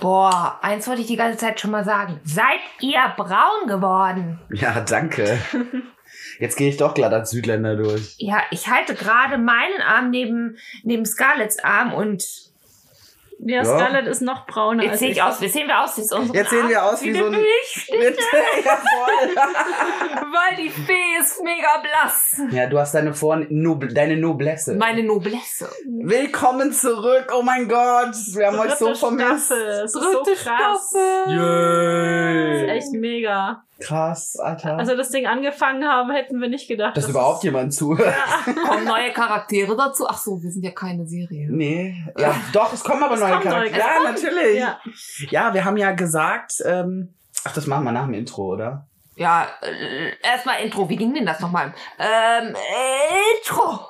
Boah, eins wollte ich die ganze Zeit schon mal sagen. Seid ihr braun geworden? Ja, danke. Jetzt gehe ich doch glatt als Südländer durch. Ja, ich halte gerade meinen Arm neben, neben Scarletts Arm und Ja, Ja. Scarlett ist noch brauner jetzt als sehe ich. aus, wie sehen wir aus? Jetzt, unsere Jetzt sehen wir aus wie eine so ein- voll. weil die Fee ist mega blass. ja, du hast deine, Vor Nob deine Noblesse. Meine Noblesse. Willkommen zurück. Oh mein Gott. Wir haben euch so Dritte vermisst. Staffel. Dritte so krass. Staffel. Das ist Yay. echt mega. Krass, Alter. Als wir das Ding angefangen haben, hätten wir nicht gedacht, dass dass überhaupt jemand zuhört. Kommen neue Charaktere dazu? Ach so, wir sind ja keine Serie. Nee. Ja, doch, es kommen aber Es neue kommen neue Charaktere. Ja, natürlich. Ja. Ja, wir haben ja gesagt, ähm, ach, das machen wir nach dem Intro, oder? Ja, äh, erstmal Intro. Wie ging denn das nochmal? Ähm, Intro.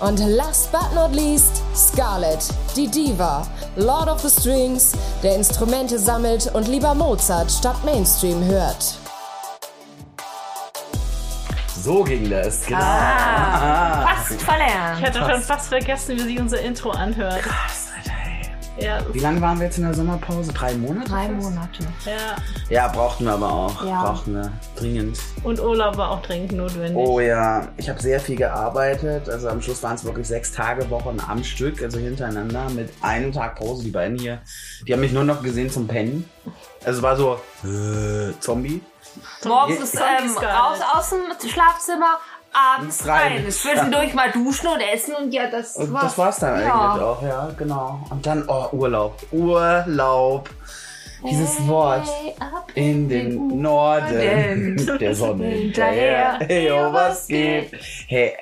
Und last but not least, Scarlett, die Diva, Lord of the Strings, der Instrumente sammelt und lieber Mozart statt Mainstream hört. So ging das, genau. Ah, fast Ich verlernt. hätte Krass. schon fast vergessen, wie sich unser Intro anhört. Krass. Ja, Wie lange waren wir jetzt in der Sommerpause? Drei Monate? Drei fast? Monate. ja. Ja, brauchten wir aber auch. Ja. Brauchten wir. Dringend. Und Urlaub war auch dringend notwendig. Oh ja, ich habe sehr viel gearbeitet. Also am Schluss waren es wirklich sechs Tage Wochen am Stück, also hintereinander mit einem Tag Pause. Die beiden hier, die haben mich nur noch gesehen zum Pennen. Also es war so äh, Zombie. Morgens Jetzt- ähm, raus aus dem Schlafzimmer, abends Rein. rein. Zwischendurch mal duschen und essen und ja, das Und war's. das war's dann Ja. eigentlich auch, ja, genau. Und dann, oh, Urlaub. Urlaub. Dieses Wort. ab In den Norden Norden. der Sonne Hinterher. hinterher. Hey, oh, was geht? Hey,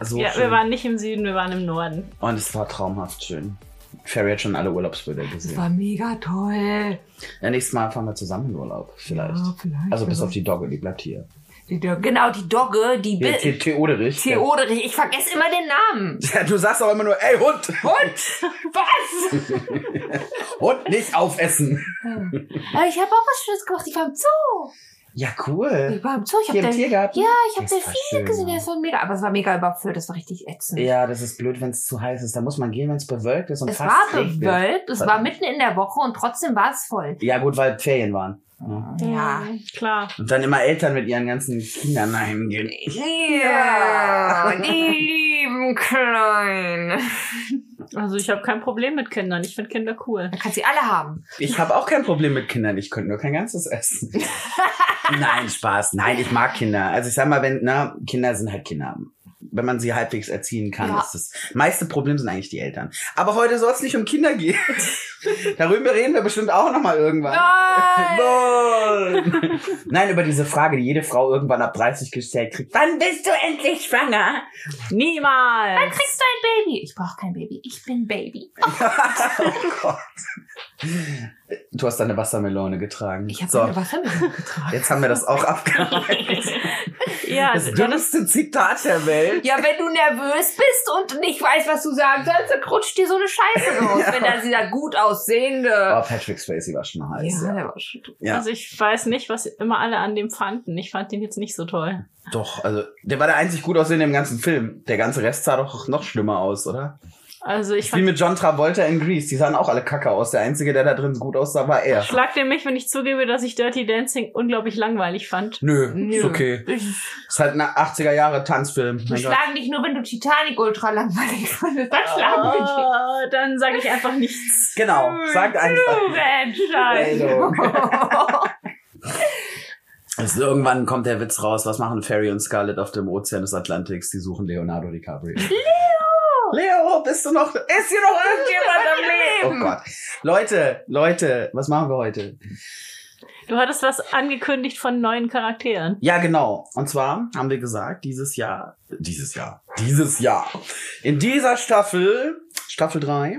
so ja, schön. wir waren nicht im Süden, wir waren im Norden. Und es war traumhaft schön. Ferry hat schon alle Urlaubsbilder Das gesehen. war mega toll. Ja, nächstes Mal fahren wir zusammen in Urlaub, vielleicht. Ja, vielleicht. Also bis auf die Dogge, die bleibt hier. Die Do- Genau, die Dogge, die Bill. The Theoderich. Theoderich, ich vergesse immer den Namen. Ja, du sagst auch immer nur, ey Hund! Hund! Was? Hund nicht aufessen! Aber ich habe auch was Schönes gemacht. Ich war im Zoo. Ja, cool. Ich war im Zoo. Ich Hier habe im Tiergarten? Ja, ich habe Delfine gesehen. ja. Das war mega. Aber es war mega überfüllt. Das war richtig ätzend. Ja, das ist blöd, wenn es zu heiß ist. Da muss man gehen, wenn es bewölkt ist und Es fast war regnet. bewölkt. Es war mitten in der Woche und trotzdem war es voll. Ja, gut, weil Ferien waren. Ja. Ja. Mhm, Klar. Und dann immer Eltern mit ihren ganzen Kindern heimgehen. Ja, die lieben Kleinen. Also ich habe kein Problem mit Kindern. Ich finde Kinder cool. Man kann sie alle haben. Ich habe auch kein Problem mit Kindern. Ich könnte nur kein ganzes essen. Nein, Spaß. Nein, ich mag Kinder. Also ich sag mal, wenn, na, Kinder sind halt Kinder. Wenn man sie halbwegs erziehen kann, Ja. ist das meiste Problem sind eigentlich die Eltern. Aber heute soll es nicht um Kinder gehen. Darüber reden wir bestimmt auch noch mal irgendwann. Nein! Nein, über diese Frage, die jede Frau irgendwann ab 30 gestellt kriegt. Wann bist du endlich schwanger? Niemals! Kriegst du ein Baby? Ich brauche kein Baby. Ich bin Baby. oh Gott. Du hast deine Wassermelone getragen. Ich habe so, eine Wassermelone getragen. jetzt haben wir das auch abgearbeitet. Ja, Das dümmste Zitat der Welt. Ja, wenn du nervös bist und nicht weißt, was du sagen sollst, dann rutscht dir so eine Scheiße raus. Ja. Wenn da dieser gut Oh, aussehende. Patrick Swayze war schon heiß. ja, Ja, der war schon. ja. Also ich weiß nicht, was immer alle an dem fanden. Ich fand den jetzt nicht so toll. Doch, also der war der einzig gut aussehende im ganzen Film. Der ganze Rest sah doch noch schlimmer aus, oder? Also ich Wie mit John Travolta in Grease. Die sahen auch alle kacke aus. Der einzige, der da drin gut aussah, war er. schlag dir mich, wenn ich zugebe, dass ich Dirty Dancing unglaublich langweilig fand. Nö, Nö. ist okay. Ist halt ein 80er Jahre Tanzfilm. die Mein Gott. schlagen dich nur, wenn du Titanic ultra langweilig fandest. Dann schlagen wir dich. Oh, dann sage ich einfach nichts. Genau, sagt einfach. Entscheidung. Also irgendwann kommt der Witz raus, was machen Ferry und Scarlett auf dem Ozean des Atlantiks? Die suchen Leonardo DiCaprio. Leo! Bist du noch, ist hier noch irgendjemand am Leben? Oh Gott. Leute, Leute, was machen wir heute? Du hattest was angekündigt von neuen Charakteren. Ja, genau. Und zwar haben wir gesagt, dieses Jahr, dieses Jahr, dieses Jahr, in dieser Staffel, Staffel 3,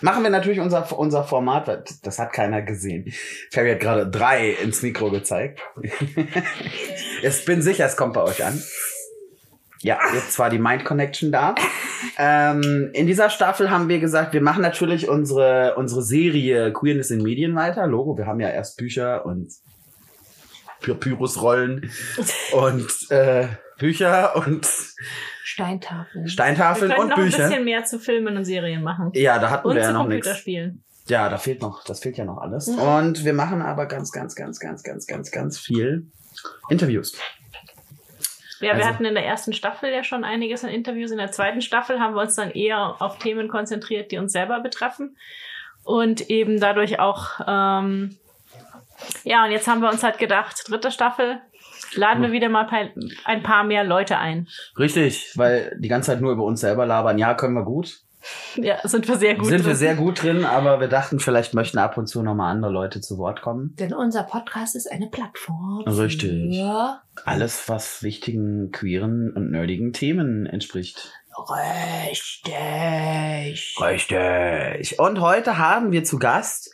machen wir natürlich unser, unser Format, weil das hat keiner gesehen. Ferry hat gerade drei ins Mikro gezeigt. Ich bin sicher, es kommt bei euch an. Ja, jetzt war die Mind Connection da. Ähm, in dieser Staffel haben wir gesagt, wir machen natürlich unsere, unsere Serie Queerness in Medien weiter. Logo, wir haben ja erst Bücher und Pyrrhusrollen und äh, Bücher und Steintafeln. Steintafeln wir und noch ein Bücher. bisschen mehr zu Filmen und Serien machen. Ja, da hatten Und wir ja noch nichts. Ja, da fehlt noch, das fehlt ja noch alles. Mhm. Und wir machen aber ganz, ganz, ganz, ganz, ganz, ganz, ganz viel Interviews. Ja, wir Also- hatten in der ersten Staffel ja schon einiges an Interviews. In der zweiten Staffel haben wir uns dann eher auf Themen konzentriert, die uns selber betreffen. Und eben dadurch auch, ähm, ja, und jetzt haben wir uns halt gedacht, dritte Staffel, laden wir wieder mal ein paar mehr Leute ein. Richtig, weil die ganze Zeit nur über uns selber labern. Ja, können wir gut. Ja, sind wir sehr gut. Sind wir drin. sehr gut drin, aber wir dachten, vielleicht möchten ab und zu nochmal andere Leute zu Wort kommen. Denn unser Podcast ist eine Plattform. Richtig. Ja. Alles, was wichtigen, queeren und nerdigen Themen entspricht. Richtig. Richtig. Und heute haben wir zu Gast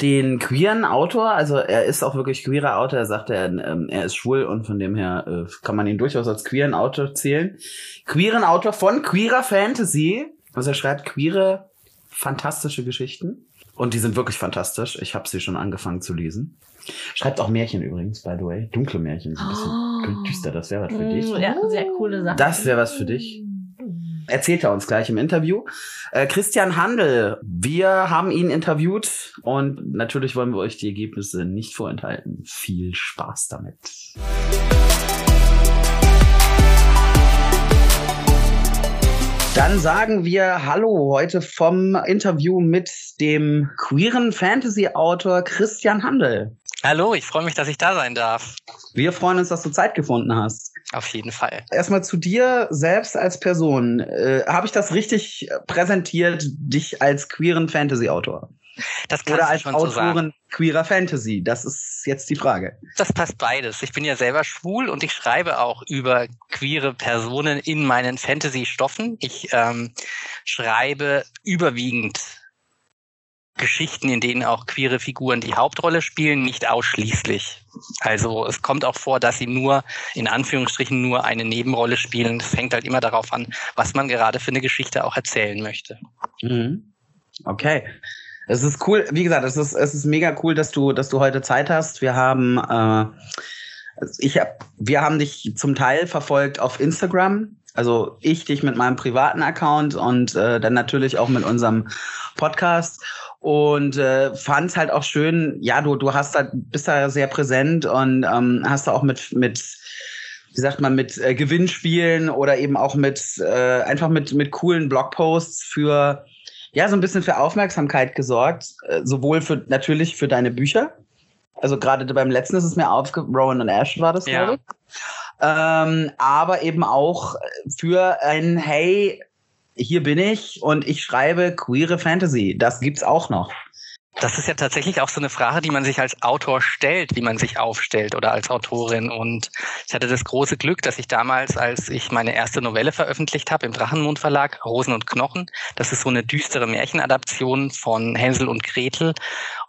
den queeren Autor, also er ist auch wirklich queerer Autor, er sagt, er, ähm, er ist schwul und von dem her äh, kann man ihn durchaus als queeren Autor zählen. Queeren Autor von Queerer Fantasy, also er schreibt queere, fantastische Geschichten und die sind wirklich fantastisch. Ich habe sie schon angefangen zu lesen. Schreibt auch Märchen übrigens, by the way. Dunkle Märchen, so ein bisschen Oh. düster, das wäre was für dich. Mm, Ja, sehr coole Sache. Das wäre was für dich. Erzählt er uns gleich im Interview. Äh, Christian Handel, wir haben ihn interviewt und natürlich wollen wir euch die Ergebnisse nicht vorenthalten. Viel Spaß damit. Dann sagen wir Hallo heute vom Interview mit dem queeren Fantasy-Autor Christian Handel. Hallo, ich freue mich, dass ich da sein darf. Wir freuen uns, dass du Zeit gefunden hast. Auf jeden Fall. Erstmal zu dir selbst als Person. Äh, Habe ich das richtig präsentiert, dich als queeren Fantasy-Autor? Das Oder als schon so queerer Fantasy? Das ist jetzt die Frage. Das passt beides. Ich bin ja selber schwul und ich schreibe auch über queere Personen in meinen Fantasy-Stoffen. Ich ähm, schreibe überwiegend Geschichten, in denen auch queere Figuren die Hauptrolle spielen, nicht ausschließlich. Also es kommt auch vor, dass sie nur, in Anführungsstrichen, nur eine Nebenrolle spielen. Es hängt halt immer darauf an, was man gerade für eine Geschichte auch erzählen möchte. Mhm. Okay. Es ist cool, wie gesagt, es ist, es ist mega cool, dass du, dass du heute Zeit hast. Wir haben, äh, ich hab, wir haben dich zum Teil verfolgt auf Instagram. Also ich dich mit meinem privaten Account und äh, dann natürlich auch mit unserem Podcast und äh, fand es halt auch schön. Ja, du du hast halt bist da sehr präsent und ähm, hast da auch mit mit wie sagt man mit äh, Gewinnspielen oder eben auch mit äh, einfach mit mit coolen Blogposts für ja, so ein bisschen für Aufmerksamkeit gesorgt, äh, sowohl für natürlich für deine Bücher. Also gerade beim letzten ist es mir aufge Rowan und Ash war das, Ja. glaube ich. Ähm, aber eben auch für ein Hey, hier bin ich und ich schreibe queere Fantasy. Das gibt's auch noch. Das ist ja tatsächlich auch so eine Frage, die man sich als Autor stellt, wie man sich aufstellt oder als Autorin. Und ich hatte das große Glück, dass ich damals, als ich meine erste Novelle veröffentlicht habe im Drachenmond Verlag, Rosen und Knochen, das ist so eine düstere Märchenadaption von Hänsel und Gretel.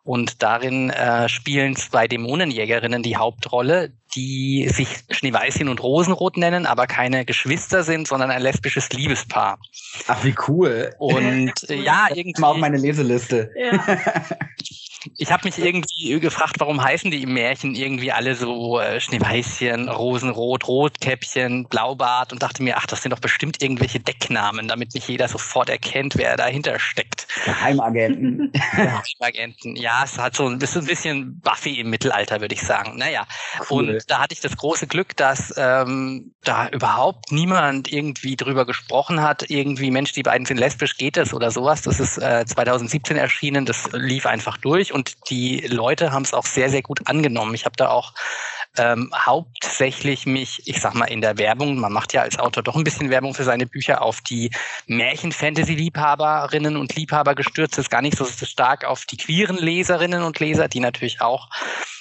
Und darin äh, spielen zwei Dämonenjägerinnen die Hauptrolle, die sich Schneeweißchen und Rosenrot nennen, aber keine Geschwister sind, sondern ein lesbisches Liebespaar. Ach, wie cool. Und äh, ja, irgendwie. Mal auf meine Leseliste. Ja. Ich habe mich irgendwie gefragt, warum heißen die im Märchen irgendwie alle so äh, Schneeweißchen, Rosenrot, Rotkäppchen, Blaubart und dachte mir, ach, das sind doch bestimmt irgendwelche Decknamen, damit nicht jeder sofort erkennt, wer dahinter steckt. Geheimagenten. Agenten. Ja, es hat so ein bisschen, ein bisschen Buffy im Mittelalter, würde ich sagen. Naja, Cool. und da hatte ich das große Glück, dass ähm, da überhaupt niemand irgendwie drüber gesprochen hat, irgendwie, Mensch, die beiden sind lesbisch, geht das oder sowas. Das ist äh, 2017 erschienen, das lief einfach durch und die Leute haben es auch sehr, sehr gut angenommen. Ich habe da auch ähm, hauptsächlich mich, ich sag mal, in der Werbung, man macht ja als Autor doch ein bisschen Werbung für seine Bücher, auf die Märchen-Fantasy-Liebhaberinnen und Liebhaber gestürzt, ist gar nicht so stark auf die queeren Leserinnen und Leser, die natürlich auch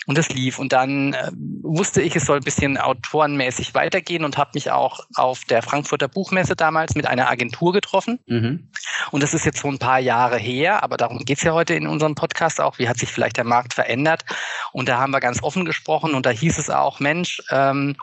Und es lief. Und dann äh, wusste ich, es soll ein bisschen autorenmäßig weitergehen und habe mich auch auf der Frankfurter Buchmesse damals mit einer Agentur getroffen. Mhm. Und das ist jetzt so ein paar Jahre her, aber darum geht's ja heute in unserem Podcast auch. Wie hat sich vielleicht der Markt verändert? Und da haben wir ganz offen gesprochen und da hieß es auch, Mensch, ähm,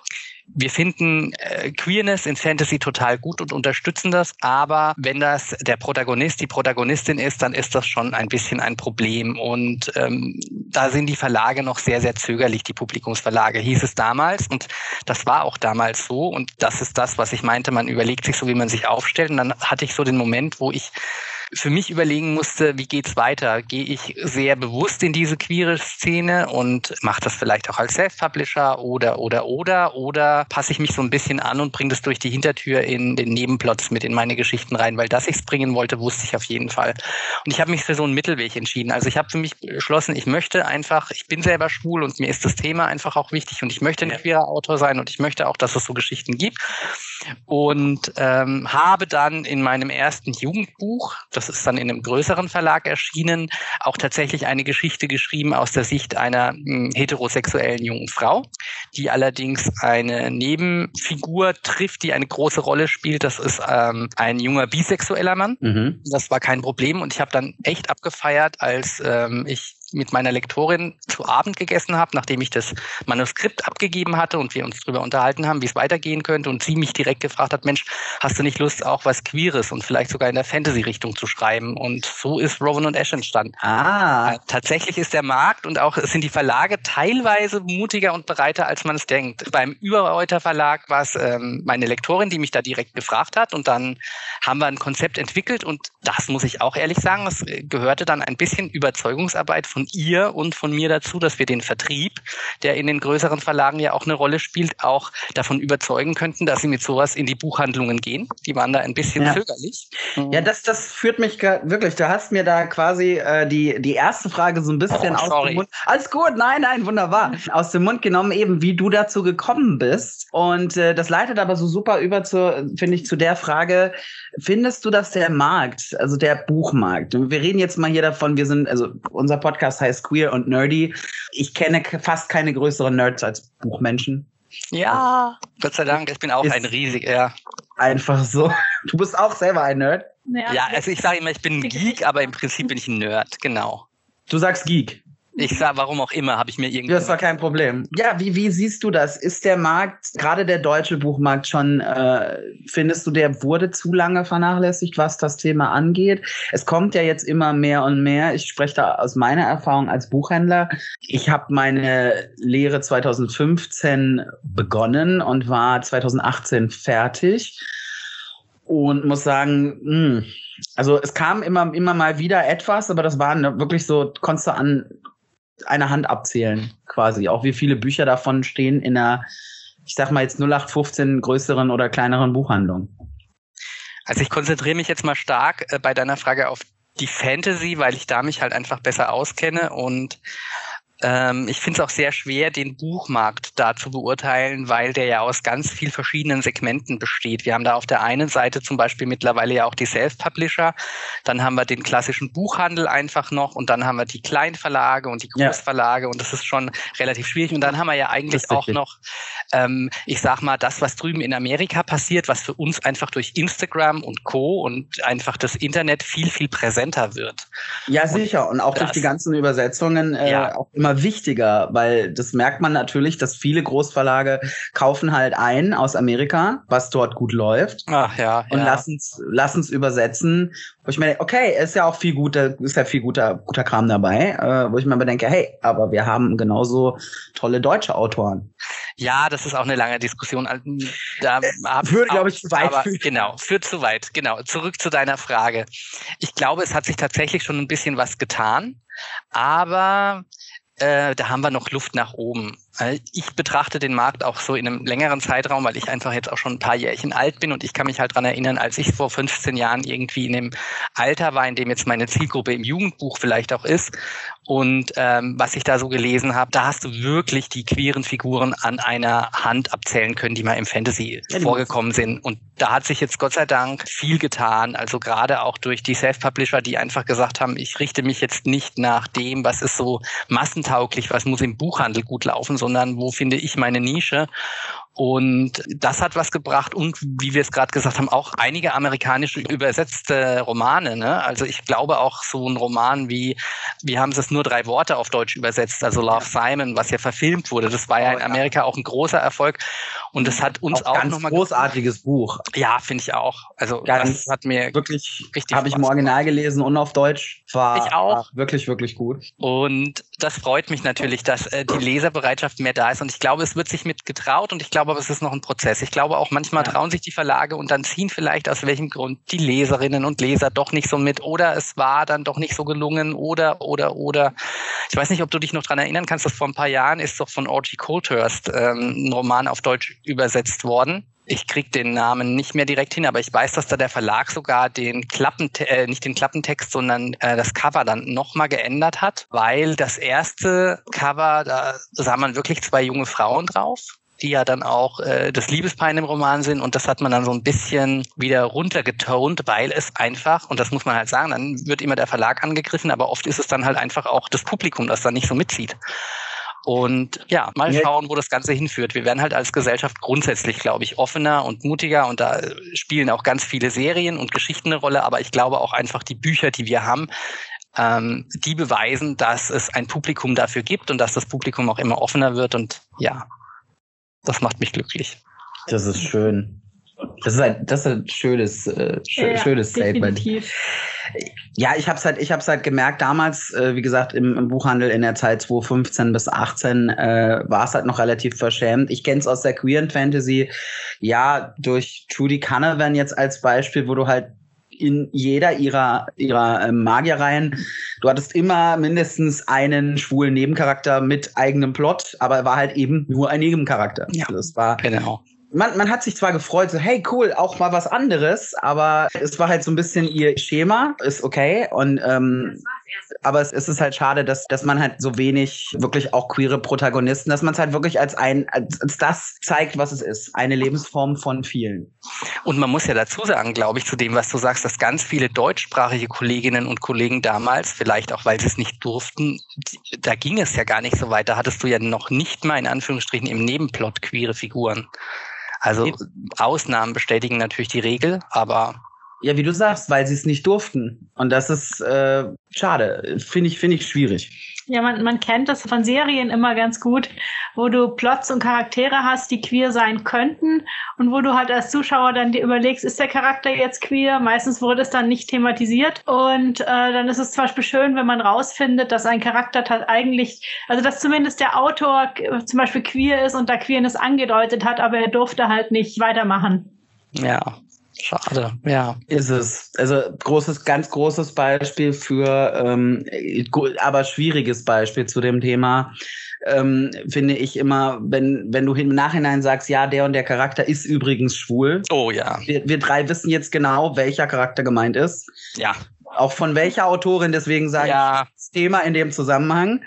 wir finden äh, Queerness in Fantasy total gut und unterstützen das, aber wenn das der Protagonist, die Protagonistin ist, dann ist das schon ein bisschen ein Problem. Und ähm, da sind die Verlage noch sehr, sehr zögerlich, die Publikumsverlage, hieß es damals. Und das war auch damals so. Und das ist das, was ich meinte, man überlegt sich so, wie man sich aufstellt. Und dann hatte ich so den Moment, wo ich für mich überlegen musste, wie geht's weiter? Gehe ich sehr bewusst in diese queere Szene und mache das vielleicht auch als Self-Publisher oder oder oder oder passe ich mich so ein bisschen an und bringe das durch die Hintertür in den Nebenplots mit in meine Geschichten rein, weil dass ich es bringen wollte, wusste ich auf jeden Fall. Und ich habe mich für so einen Mittelweg entschieden. Also ich habe für mich beschlossen, ich möchte einfach, ich bin selber schwul und mir ist das Thema einfach auch wichtig und ich möchte ein queerer Autor sein und ich möchte auch, dass es so Geschichten gibt und ähm, habe dann in meinem ersten Jugendbuch, das ist dann in einem größeren Verlag erschienen, auch tatsächlich eine Geschichte geschrieben aus der Sicht einer hm, heterosexuellen jungen Frau, die allerdings eine Nebenfigur trifft, die eine große Rolle spielt. Das ist ähm, ein junger bisexueller Mann. Mhm. Das war kein Problem und ich habe dann echt abgefeiert, als ähm, ich mit meiner Lektorin zu Abend gegessen habe, nachdem ich das Manuskript abgegeben hatte und wir uns darüber unterhalten haben, wie es weitergehen könnte und sie mich direkt gefragt hat, Mensch, hast du nicht Lust, auch was Queeres und vielleicht sogar in der Fantasy-Richtung zu schreiben? Und so ist Rowan und Ash entstanden. Ah. Äh, tatsächlich ist der Markt und auch sind die Verlage teilweise mutiger und bereiter, als man es denkt. Beim Überreuter Verlag war es ähm, meine Lektorin, die mich da direkt gefragt hat und dann haben wir ein Konzept entwickelt und das muss ich auch ehrlich sagen, es gehörte dann ein bisschen Überzeugungsarbeit von ihr und von mir dazu, dass wir den Vertrieb, der in den größeren Verlagen ja auch eine Rolle spielt, auch davon überzeugen könnten, dass sie mit sowas in die Buchhandlungen gehen. Die waren da ein bisschen ja. zögerlich. Ja, das, das führt mich wirklich, du hast mir da quasi äh, die, die erste Frage so ein bisschen oh, aus dem Mund. Alles gut, nein, nein, wunderbar. Aus dem Mund genommen, eben wie du dazu gekommen bist. Und äh, das leitet aber so super über zu, finde ich, zu der Frage, findest du, dass der Markt, also der Buchmarkt, wir reden jetzt mal hier davon, wir sind, also unser Podcast Podcast heißt Queer und Nerdy. Ich kenne fast keine größeren Nerds als Buchmenschen. Ja, Gott sei Dank, ich bin auch ein riesiger. Ja. Einfach so. Du bist auch selber ein Nerd? Ja, also ich sage immer, ich bin ein Geek, aber im Prinzip bin ich ein Nerd, genau. Du sagst Geek. Ich sag, warum auch immer, habe ich mir irgendwie. Das war kein Problem. Ja, wie, wie siehst du das? Ist der Markt, gerade der deutsche Buchmarkt schon, äh, findest du, der wurde zu lange vernachlässigt, was das Thema angeht? Es kommt ja jetzt immer mehr und mehr. Ich spreche da aus meiner Erfahrung als Buchhändler. Ich habe meine Lehre 2015 begonnen und war 2018 fertig und muss sagen, mh, hm, also es kam immer, immer mal wieder etwas, aber das waren wirklich so, konntest du an eine Hand abzählen, quasi. Auch wie viele Bücher davon stehen in einer, ich sag mal jetzt 0815 größeren oder kleineren Buchhandlung. Also ich konzentriere mich jetzt mal stark äh, bei deiner Frage auf die Fantasy, weil ich da mich halt einfach besser auskenne und ähm, ich finde es auch sehr schwer, den Buchmarkt da zu beurteilen, weil der ja aus ganz viel verschiedenen Segmenten besteht. Wir haben da auf der einen Seite zum Beispiel mittlerweile ja auch die Self-Publisher, dann haben wir den klassischen Buchhandel einfach noch und dann haben wir die Kleinverlage und die Großverlage ja. und das ist schon relativ schwierig. Und dann haben wir ja eigentlich auch noch, ähm, ich sag mal, das, was drüben in Amerika passiert, was für uns einfach durch Instagram und Co. und einfach das Internet viel, viel präsenter wird. Ja, sicher. Und, auch durch die ganzen Übersetzungen äh, ja. auch immer wichtiger, weil das merkt man natürlich, dass viele Großverlage kaufen halt ein aus Amerika, was dort gut läuft. Ach ja. Und ja. lassen es übersetzen. Wo ich mir denke, okay, ist ja auch viel guter, ist ja viel guter, guter Kram dabei, äh, wo ich mir aber denke, hey, aber wir haben genauso tolle deutsche Autoren. Ja, das ist auch eine lange Diskussion. Also, da Würde, glaube ich, zu weit. Aber, genau, führt zu weit. Genau. Zurück zu deiner Frage. Ich glaube, es hat sich tatsächlich schon ein bisschen was getan, aber äh, da haben wir noch Luft nach oben. Ich betrachte den Markt auch so in einem längeren Zeitraum, weil ich einfach jetzt auch schon ein paar Jährchen alt bin und ich kann mich halt dran erinnern, als ich vor 15 Jahren irgendwie in dem Alter war, in dem jetzt meine Zielgruppe im Jugendbuch vielleicht auch ist und ähm, was ich da so gelesen habe, da hast du wirklich die queeren Figuren an einer Hand abzählen können, die mal im Fantasy ja, vorgekommen sind. Und da hat sich jetzt Gott sei Dank viel getan. Also gerade auch durch die Self-Publisher, die einfach gesagt haben, ich richte mich jetzt nicht nach dem, was ist so massentauglich, was muss im Buchhandel gut laufen, sondern wo finde ich meine Nische. Und das hat was gebracht und wie wir es gerade gesagt haben, auch einige amerikanische übersetzte Romane. Ne? Also ich glaube auch so ein Roman wie, wie haben sie es nur drei Worte auf Deutsch übersetzt, also Love Simon, was ja verfilmt wurde. Das war ja in Amerika auch ein großer Erfolg und das hat uns auch, auch nochmal großartiges Buch. Ja, finde ich auch. Also ganz, das hat mir wirklich richtig habe ich im Original gelesen und auf Deutsch war, ich auch. War wirklich wirklich gut. Und das freut mich natürlich, dass äh, die Leserbereitschaft mehr da ist und ich glaube, es wird sich mit getraut und ich glaube glaube aber, es ist noch ein Prozess. Ich glaube auch manchmal ja. trauen sich die Verlage und dann ziehen vielleicht aus welchem Grund die Leserinnen und Leser doch nicht so mit oder es war dann doch nicht so gelungen oder, oder, oder. Ich weiß nicht, ob du dich noch dran erinnern kannst, dass vor ein paar Jahren ist doch von Orgy Colthurst ähm, ein Roman auf Deutsch übersetzt worden ich krieg den Namen nicht mehr direkt hin, aber ich weiß, dass da der Verlag sogar den Klappen, äh, nicht den Klappentext, sondern äh, das Cover dann nochmal geändert hat, weil das erste Cover, da sah man wirklich zwei junge Frauen drauf die ja dann auch äh, das Liebespaar im Roman sind. Und das hat man dann so ein bisschen wieder runtergetont, weil es einfach, und das muss man halt sagen, dann wird immer der Verlag angegriffen, aber oft ist es dann halt einfach auch das Publikum, das dann nicht so mitzieht. Und ja, mal schauen, wo das Ganze hinführt. Wir werden halt als Gesellschaft grundsätzlich, glaube ich, offener und mutiger. Und da spielen auch ganz viele Serien und Geschichten eine Rolle, aber ich glaube auch einfach die Bücher, die wir haben, ähm, die beweisen, dass es ein Publikum dafür gibt und dass das Publikum auch immer offener wird. Und ja, das macht mich glücklich. Das ist schön. Das ist ein, das ist ein schönes, äh, sch ja, schönes Statement. Definitiv. Ja, ich habe es halt, ich habe halt gemerkt. Damals, äh, wie gesagt, im, im, Buchhandel in der Zeit 2015 bis 18 äh, war es halt noch relativ verschämt. Ich kenne es aus der queeren Fantasy, ja, durch Trudy Canavan jetzt als Beispiel, wo du halt in jeder ihrer, ihrer ähm, Magierreihen. Du hattest immer mindestens einen schwulen Nebencharakter mit eigenem Plot, aber er war halt eben nur ein Nebencharakter. Ja, das war genau man, man hat sich zwar gefreut, so, hey, cool, auch mal was anderes, aber es war halt so ein bisschen ihr Schema, ist okay. Und ähm, aber es, es ist halt schade, dass, dass man halt so wenig wirklich auch queere Protagonisten, dass man es halt wirklich als ein, als, als das zeigt, was es ist. Eine Lebensform von vielen. Und man muss ja dazu sagen, glaube ich, zu dem, was du sagst, dass ganz viele deutschsprachige Kolleginnen und Kollegen damals, vielleicht auch weil sie es nicht durften, da ging es ja gar nicht so weit. Da hattest du ja noch nicht mal in Anführungsstrichen im Nebenplot queere Figuren. Also Ausnahmen bestätigen natürlich die Regel, aber ja, wie du sagst, weil sie es nicht durften. Und das ist äh, schade. Finde ich, finde ich schwierig. Ja, man, man kennt das von Serien immer ganz gut, wo du Plots und Charaktere hast, die queer sein könnten und wo du halt als Zuschauer dann dir überlegst, ist der Charakter jetzt queer? Meistens wurde es dann nicht thematisiert und äh, dann ist es zum Beispiel schön, wenn man rausfindet, dass ein Charakter eigentlich, also dass zumindest der Autor zum Beispiel queer ist und da Queerness angedeutet hat, aber er durfte halt nicht weitermachen. Ja, Schade, ja. Ist es. Also großes, ganz großes Beispiel für, ähm, aber schwieriges Beispiel zu dem Thema, ähm, finde ich immer, wenn, wenn du im Nachhinein sagst, ja, der und der Charakter ist übrigens schwul. Oh ja. Wir, wir drei wissen jetzt genau, welcher Charakter gemeint ist. Ja. Auch von welcher Autorin, deswegen sage ja. ich das Thema in dem Zusammenhang.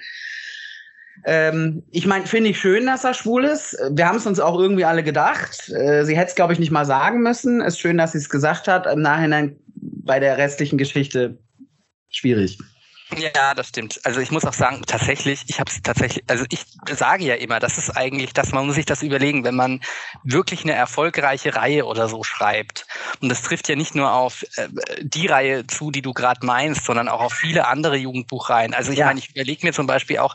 Ähm, ich meine, finde ich schön, dass er schwul ist. Wir haben es uns auch irgendwie alle gedacht. Äh, sie hätte es, glaube ich, nicht mal sagen müssen. Ist schön, dass sie es gesagt hat. Im Nachhinein bei der restlichen Geschichte schwierig. Ja, das stimmt. Also ich muss auch sagen, tatsächlich, ich habe es tatsächlich, also ich sage ja immer, das ist eigentlich, dass man muss sich das überlegen, wenn man wirklich eine erfolgreiche Reihe oder so schreibt. Und das trifft ja nicht nur auf äh, die Reihe zu, die du gerade meinst, sondern auch auf viele andere Jugendbuchreihen. Also ich ja. meine, ich überlege mir zum Beispiel auch,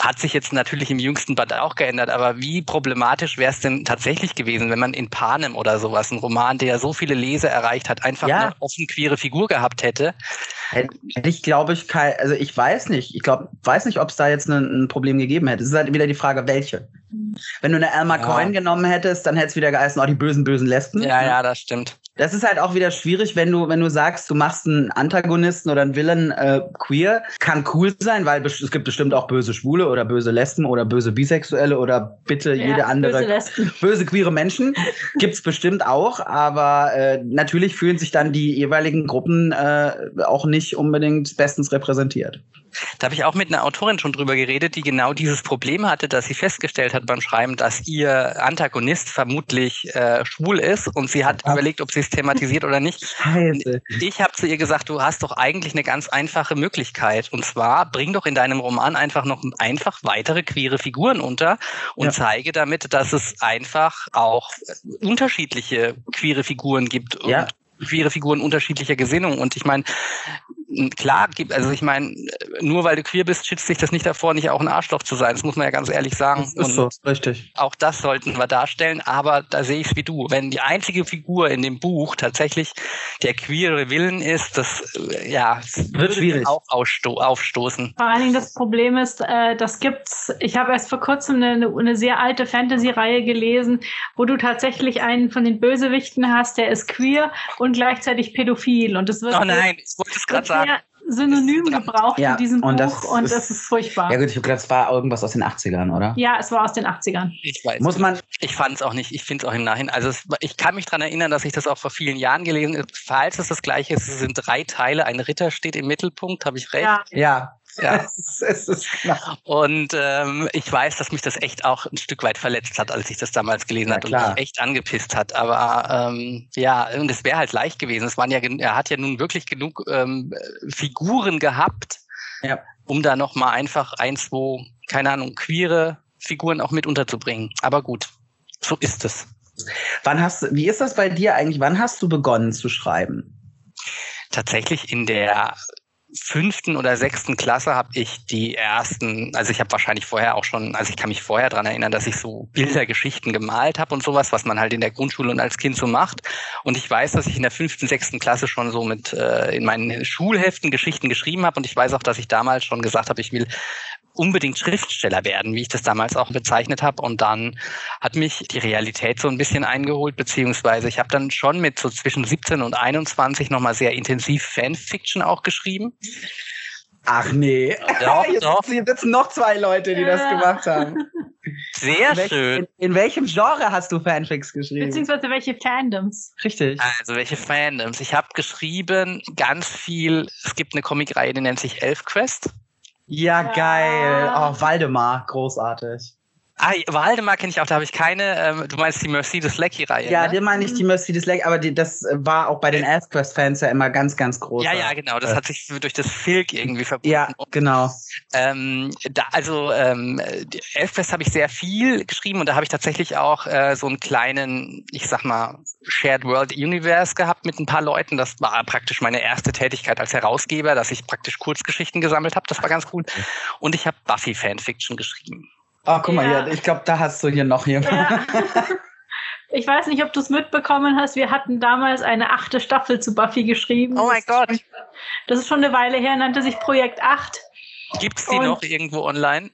hat sich jetzt natürlich im jüngsten Band auch geändert, aber wie problematisch wäre es denn tatsächlich gewesen, wenn man in Panem oder sowas, ein Roman, der so viele Leser erreicht hat, einfach ja. eine offen queere Figur gehabt hätte? Hätte ich, glaube ich, kein, also ich weiß nicht. Ich glaube, weiß nicht, ob es da jetzt ein, ein, Problem gegeben hätte. Es ist halt wieder die Frage, welche. Wenn du eine Elma ja. Coin genommen hättest, dann hätte es wieder geheißen, oh, die bösen, bösen Lesben. Ja, ja, das stimmt. Das ist halt auch wieder schwierig, wenn du, wenn du sagst, du machst einen Antagonisten oder einen Villain äh, queer. Kann cool sein, weil es gibt bestimmt auch böse Schwule oder böse Lesben oder böse Bisexuelle oder bitte Ja, jede andere böse Lesben. böse queere Menschen. Gibt's bestimmt auch, aber äh, natürlich fühlen sich dann die jeweiligen Gruppen äh, auch nicht unbedingt bestens repräsentiert. Da habe ich auch mit einer Autorin schon drüber geredet, die genau dieses Problem hatte, dass sie festgestellt hat beim Schreiben, dass ihr Antagonist vermutlich äh, schwul ist und sie hat Ja. überlegt, ob sie es thematisiert oder nicht. Scheiße. Ich habe zu ihr gesagt, du hast doch eigentlich eine ganz einfache Möglichkeit. Und zwar bring doch in deinem Roman einfach noch einfach weitere queere Figuren unter und Ja. zeige damit, dass es einfach auch unterschiedliche queere Figuren gibt Ja. und queere Figuren unterschiedlicher Gesinnung. Und ich meine, klar gibt, also ich meine, nur weil du queer bist, schützt sich das nicht davor, nicht auch ein Arschloch zu sein. Das muss man ja ganz ehrlich sagen. Das ist so, richtig. auch das sollten wir darstellen, aber da sehe ich es wie du. Wenn die einzige Figur in dem Buch tatsächlich der queere Willen ist, das äh, ja würde schwierig. auch aufstoßen. Vor allen Dingen das Problem ist, äh, das gibt's. Ich habe erst vor kurzem eine, eine sehr alte Fantasy-Reihe gelesen, wo du tatsächlich einen von den Bösewichten hast, der ist queer und gleichzeitig pädophil. Und es wird, Oh nein, ich wollte es gerade wird sehr synonym gebraucht Ja, in diesem und Buch das und ist- das ist furchtbar. Ja Ja, gut, ich glaube, das war irgendwas aus den 80ern, oder? es war aus den 80ern. Ich weiß. Muss man, Ich fand es auch nicht. Ich finde es auch im Nachhinein. Also es, ich kann mich daran erinnern, dass ich das auch vor vielen Jahren gelesen habe. Falls es das gleiche ist, es sind drei Teile. Ein Ritter steht im Mittelpunkt, habe ich recht. Ja. ja. Ja. Es ist, es ist klar. Und ähm, ich weiß, dass mich das echt auch ein Stück weit verletzt hat, als ich das damals gelesen Ja, hat und mich echt angepisst hat. Aber ähm, ja, und es wäre halt leicht gewesen. Es waren ja, er hat ja nun wirklich genug ähm, Figuren gehabt, Ja. um da noch mal einfach ein, zwei, keine Ahnung, queere Figuren auch mit unterzubringen. Aber gut, so ist es. Wann hast du, wie ist das bei dir eigentlich? Wann hast du begonnen zu schreiben? tatsächlich in der fünften oder sechsten Klasse habe ich die ersten, also ich habe wahrscheinlich vorher auch schon, also ich kann mich vorher dran erinnern, dass ich so Bildergeschichten gemalt habe und sowas, was man halt in der Grundschule und als Kind so macht. Und ich weiß, dass ich in der fünften, sechsten Klasse schon so mit äh, in meinen Schulheften Geschichten geschrieben habe und ich weiß auch, dass ich damals schon gesagt habe, ich will unbedingt Schriftsteller werden, wie ich das damals auch bezeichnet habe. Und dann hat mich die Realität so ein bisschen eingeholt, beziehungsweise ich habe dann schon mit so zwischen 17 und 21 nochmal sehr intensiv Fanfiction auch geschrieben. Ach nee. Doch, Jetzt doch. sitzen- Hier sitzen noch zwei Leute, die das Ja. gemacht haben. Sehr In, welch, schön. in, in welchem Genre hast du Fanfics geschrieben? Beziehungsweise welche Fandoms. Richtig. Also welche Fandoms? Ich habe geschrieben ganz viel. Es gibt eine Comicreihe, die nennt sich Elfquest. Ja, Ja. geil. Oh, Waldemar, großartig. Ah, Waldemar kenne ich auch, da habe ich keine. Ähm, du meinst die Mercedes Lecky-Reihe? Ja, ne? den meine ich die Mercedes Lake, aber die, das äh, war auch bei den Elfquest-Fans ja immer ganz, ganz groß. ja, ja, genau. Das hat sich durch das Filk irgendwie verbunden. Ja, genau. Ähm, da, also ähm, Elfquest habe ich sehr viel geschrieben und da habe ich tatsächlich auch äh, so einen kleinen, ich sag mal, Shared World Universe gehabt mit ein paar Leuten. Das war praktisch meine erste Tätigkeit als Herausgeber, dass ich praktisch Kurzgeschichten gesammelt habe. Das war ganz cool. Und ich habe Buffy Fanfiction geschrieben. Oh, guck mal Ja. hier, ich glaube, da hast du hier noch jemanden. Ja. Ich weiß nicht, ob du es mitbekommen hast. Wir hatten damals eine achte Staffel zu Buffy geschrieben. Oh mein Gott. Das ist schon eine Weile her, nannte sich Projekt 8. Gibt's die Und- noch irgendwo online?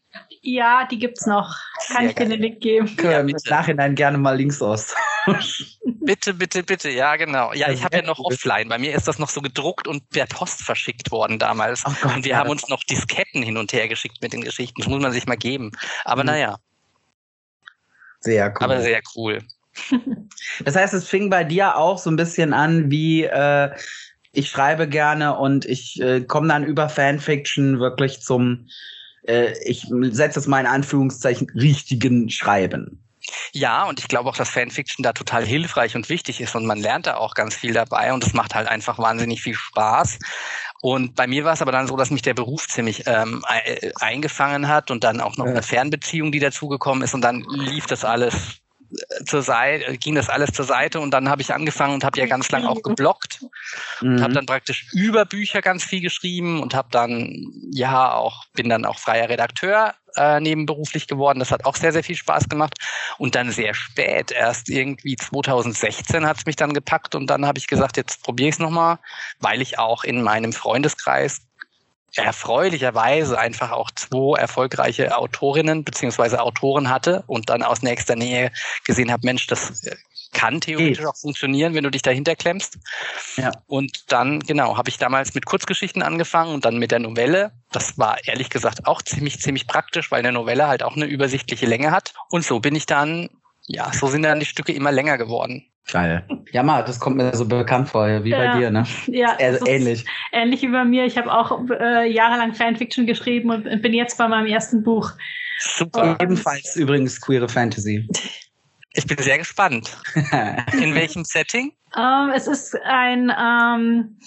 Ja, die gibt's noch. Kann Sehr ich dir geil. den Link geben? Können wir im. Nachhinein gerne mal Links aus. Bitte, bitte, bitte. Ja, genau. Ja, Ja, ich habe ja noch offline. Bei mir ist das noch so gedruckt und per Post verschickt worden damals. Oh Gott, und wir ja, haben uns noch Disketten hin und her geschickt mit den Geschichten. Das muss man sich mal geben. Aber Mhm. naja, Sehr cool. aber sehr cool. Das heißt, es fing bei dir auch so ein bisschen an, wie äh, ich schreibe gerne und ich äh, komme dann über Fanfiction wirklich zum, äh, ich setze es mal in Anführungszeichen, richtigen Schreiben. Ja, und ich glaube auch, dass Fanfiction da total hilfreich und wichtig ist und man lernt da auch ganz viel dabei und es macht halt einfach wahnsinnig viel Spaß. Und bei mir war es aber dann so, dass mich der Beruf ziemlich ähm, ei- eingefangen hat und dann auch noch eine Fernbeziehung, die dazugekommen ist und dann lief das alles zur Seite, ging das alles zur Seite und dann habe ich angefangen und habe ja ganz lang auch geblockt und Mhm. habe dann praktisch über Bücher ganz viel geschrieben und habe dann ja auch bin dann auch freier Redakteur äh, nebenberuflich geworden. Das hat auch sehr sehr viel Spaß gemacht und dann sehr spät erst irgendwie 2016 hat es mich dann gepackt und dann habe ich gesagt, jetzt probiere ich es noch mal, weil ich auch in meinem Freundeskreis erfreulicherweise einfach auch zwei erfolgreiche Autorinnen beziehungsweise Autoren hatte und dann aus nächster Nähe gesehen habe, Mensch, das äh, kann theoretisch auch funktionieren, wenn du dich dahinter klemmst. Ja. Und dann, genau, habe ich damals mit Kurzgeschichten angefangen und dann mit der Novelle. Das war ehrlich gesagt auch ziemlich, ziemlich praktisch, weil eine Novelle halt auch eine übersichtliche Länge hat. Und so bin ich dann, ja, so sind dann die Stücke immer länger geworden. Geil. Ja, mal, das kommt mir so bekannt vor, wie Ja. bei dir, ne? Ja, Also ähnlich. ähnlich wie bei mir. Ich habe auch äh, jahrelang Fanfiction geschrieben und bin jetzt bei meinem ersten Buch. Super. Ebenfalls übrigens queere Fantasy. Ich bin sehr gespannt. In welchem Setting? Ähm, es ist ein, ähm,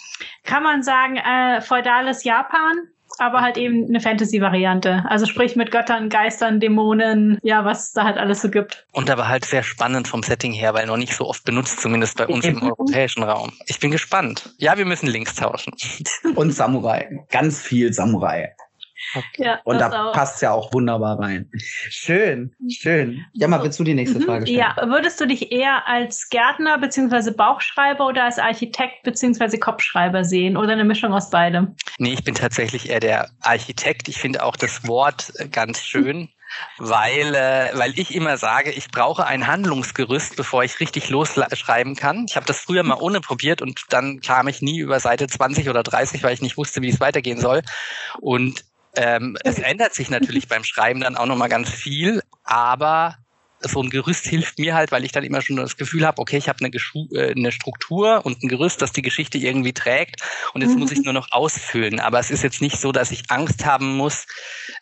kann man sagen, äh, feudales Japan, aber halt eben eine Fantasy-Variante. Also sprich mit Göttern, Geistern, Dämonen, ja, was da halt alles so gibt. Und aber halt sehr spannend vom Setting her, weil noch nicht so oft benutzt, zumindest bei uns im europäischen Raum. Ich bin gespannt. Ja, wir müssen Links tauschen. Und Samurai. Ganz viel Samurai. Ja, Und das da passt ja auch wunderbar rein. Schön, schön. Ja, mal, willst du die nächste Mhm. Frage stellen? Ja, würdest du dich eher als Gärtner beziehungsweise Bauchschreiber oder als Architekt beziehungsweise Kopfschreiber sehen oder eine Mischung aus beidem? Nee, ich bin tatsächlich eher der Architekt. Ich finde auch das Wort äh, ganz schön, weil, äh, weil ich immer sage, ich brauche ein Handlungsgerüst, bevor ich richtig losschreiben kann. Ich habe das früher mal ohne probiert und dann kam ich nie über Seite 20 oder 30, weil ich nicht wusste, wie es weitergehen soll. Und ähm, es ändert sich natürlich beim Schreiben dann auch nochmal ganz viel, aber so ein Gerüst hilft mir halt, weil ich dann immer schon das Gefühl habe, okay, ich habe eine, äh, eine Struktur und ein Gerüst, das die Geschichte irgendwie trägt und jetzt muss ich nur noch ausfüllen. Aber es ist jetzt nicht so, dass ich Angst haben muss,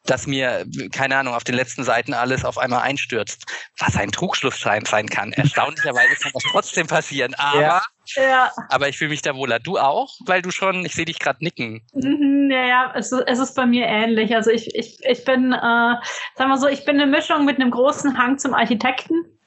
dass mir, keine Ahnung, auf den letzten Seiten alles auf einmal einstürzt. Was ein Trugschlussschein sein kann. Erstaunlicherweise kann das trotzdem passieren. Aber, Ja. Ja, aber ich fühle mich da wohler. Du auch? Weil du schon, ich sehe dich gerade nicken. Mhm, ja, ja, es, ist- es ist bei mir ähnlich. Also ich, ich, ich bin, äh, sagen wir so, ich bin eine Mischung mit einem großen Hang zum Architekten.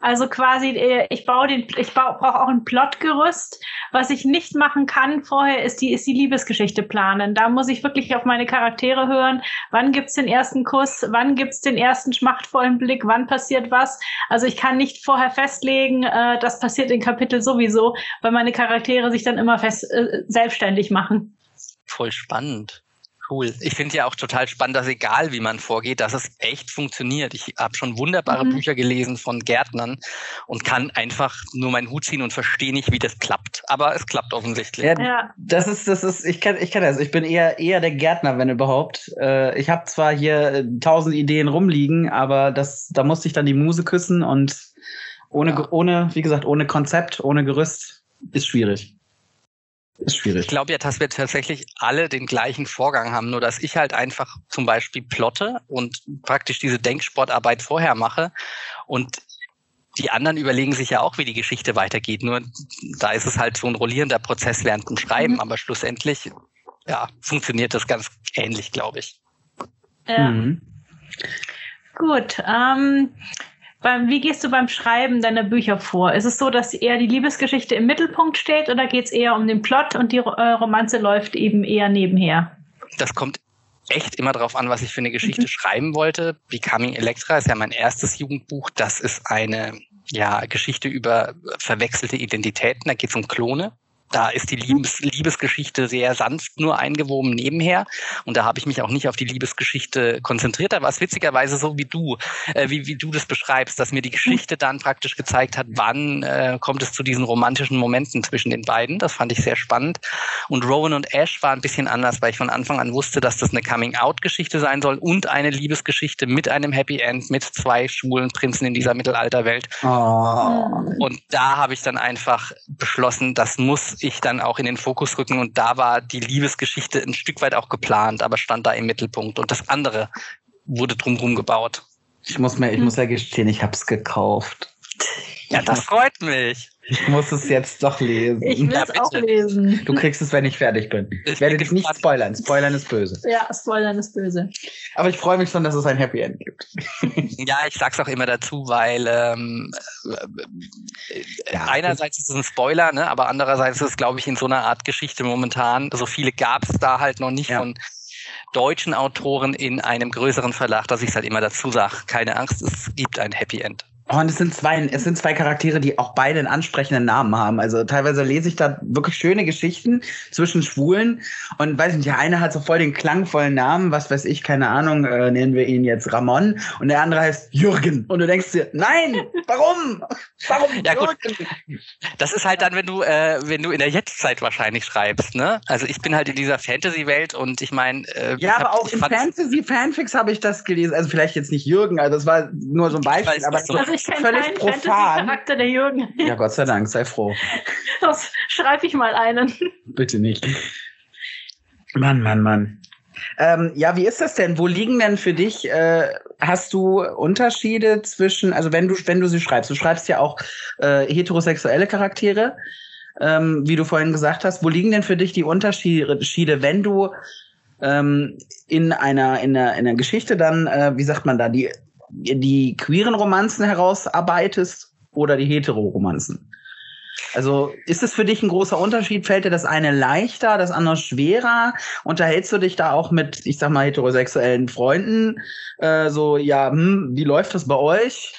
Also quasi, äh, ich baue den, ich brauche auch ein Plotgerüst. Was ich nicht machen kann vorher, ist die, ist die Liebesgeschichte planen. Da muss ich wirklich auf meine Charaktere hören. Wann gibt's den ersten Kuss? Wann gibt's den ersten schmachtvollen Blick? Wann passiert was? Also ich kann nicht vorher festlegen, äh, das passiert in Kapitel sowieso, weil meine Charaktere sich dann immer fest, äh, selbstständig machen. Voll spannend. Cool. Ich finde ja auch total spannend, dass egal wie man vorgeht, dass es echt funktioniert. Ich habe schon wunderbare Mhm. Bücher gelesen von Gärtnern und kann einfach nur meinen Hut ziehen und verstehe nicht, wie das klappt. Aber es klappt offensichtlich. Ja, Ja. das ist, das ist, ich kenne ich kenn das. Ich bin eher, eher der Gärtner, wenn überhaupt. Äh, ich habe zwar hier äh, tausend Ideen rumliegen, aber das, da musste ich dann die Muse küssen und ohne, Ja. ohne, wie gesagt, ohne Konzept, ohne Gerüst ist schwierig. Ist schwierig. Ich glaube ja, dass wir tatsächlich alle den gleichen Vorgang haben, nur dass ich halt einfach zum Beispiel plotte und praktisch diese Denksportarbeit vorher mache und die anderen überlegen sich ja auch, wie die Geschichte weitergeht. Nur da ist es halt so ein rollierender Prozess während dem Schreiben, Mhm. aber schlussendlich ja, funktioniert das ganz ähnlich, glaube ich. Ja. Mhm. Gut. Ähm, beim, wie gehst du beim Schreiben deiner Bücher vor? Ist es so, dass eher die Liebesgeschichte im Mittelpunkt steht oder geht es eher um den Plot und die äh, Romanze läuft eben eher nebenher? Das kommt echt immer darauf an, was ich für eine Geschichte schreiben wollte. Becoming Electra ist ja mein erstes Jugendbuch. Das ist eine ja, Geschichte über verwechselte Identitäten. Da geht es um Klone. Da ist die Liebes Liebesgeschichte sehr sanft nur eingewoben nebenher. Und da habe ich mich auch nicht auf die Liebesgeschichte konzentriert. Da war es witzigerweise so wie du, äh, wie, wie du das beschreibst, dass mir die Geschichte dann praktisch gezeigt hat, wann äh, kommt es zu diesen romantischen Momenten zwischen den beiden. Das fand ich sehr spannend. Und Rowan und Ash war ein bisschen anders, weil ich von Anfang an wusste, dass das eine Coming-out-Geschichte sein soll und eine Liebesgeschichte mit einem Happy End, mit zwei schwulen Prinzen in dieser Mittelalterwelt. Oh. Und da habe ich dann einfach beschlossen, das muss ich dann auch in den Fokus rücken. Und da war die Liebesgeschichte ein Stück weit auch geplant, aber stand da im Mittelpunkt. Und das andere wurde drumherum gebaut. Ich muss mir, ich muss ja gestehen, ich hab's gekauft. Ja, das freut mich. Ich muss es jetzt doch lesen. Ich will Ja, es auch lesen. Du kriegst es, wenn ich fertig bin. Ich, werde dich nicht spoilern. Spoilern ist böse. Ja, Spoilern ist böse. Aber ich freue mich schon, dass es ein Happy End gibt. Ja, ich sag's auch immer dazu, weil ähm, äh, Ja, einerseits ist es ein Spoiler, ne, aber andererseits ist es, glaube ich, in so einer Art Geschichte momentan, so viele gab es da halt noch nicht Ja. von deutschen Autoren in einem größeren Verlag, dass ich es halt immer dazu sage. Keine Angst, es gibt ein Happy End. Oh, und es sind zwei, es sind zwei Charaktere, die auch beide einen ansprechenden Namen haben. Also teilweise lese ich da wirklich schöne Geschichten zwischen Schwulen und weiß nicht, der eine hat so voll den klangvollen Namen, was weiß ich, keine Ahnung, äh, nennen wir ihn jetzt Ramon und der andere heißt Jürgen. Und du denkst dir, nein, warum? Warum ja, gut. Das ist halt dann, wenn du, äh, wenn du in der Jetztzeit wahrscheinlich schreibst, ne? Also ich bin halt in dieser Fantasy-Welt und ich meine. Äh, ja, aber auch in Fantasy-Fanfics habe ich das gelesen. Also vielleicht jetzt nicht Jürgen, also das war nur so ein Beispiel, aber so. Ich kenne keinen Fantasy-Charakter der Jürgen. Ja, Gott sei Dank, sei froh. Das schreibe ich mal einen. Bitte nicht. Mann, Mann, Mann. Ähm, ja, wie ist das denn? Wo liegen denn für dich, äh, hast du Unterschiede zwischen, also wenn du, wenn du sie schreibst, du schreibst ja auch äh, heterosexuelle Charaktere, ähm, wie du vorhin gesagt hast, wo liegen denn für dich die Unterschiede, wenn du ähm, in einer, in einer, in einer Geschichte dann, äh, wie sagt man da, die die queeren Romanzen herausarbeitest oder die hetero-Romanzen? Also ist es für dich ein großer Unterschied? Fällt dir das eine leichter, das andere schwerer? Unterhältst du dich da auch mit, ich sag mal, heterosexuellen Freunden? Äh, so, ja, hm, wie läuft das bei euch?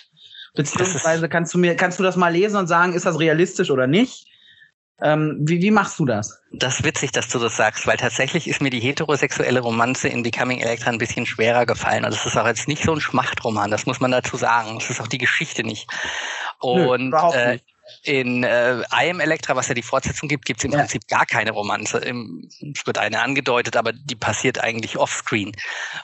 Beziehungsweise kannst du mir, kannst du das mal lesen und sagen, ist das realistisch oder nicht? Ähm, wie, wie machst du das? Das ist witzig, dass du das sagst, weil tatsächlich ist mir die heterosexuelle Romanze in Becoming Electra ein bisschen schwerer gefallen. Und es ist auch jetzt nicht so ein Schmachtroman, das muss man dazu sagen. Es ist auch die Geschichte nicht. Und Nö, äh, nicht in äh, I Am Electra, was ja die Fortsetzung gibt, gibt es im ja. Prinzip gar keine Romanze. es wird eine angedeutet, aber die passiert eigentlich offscreen.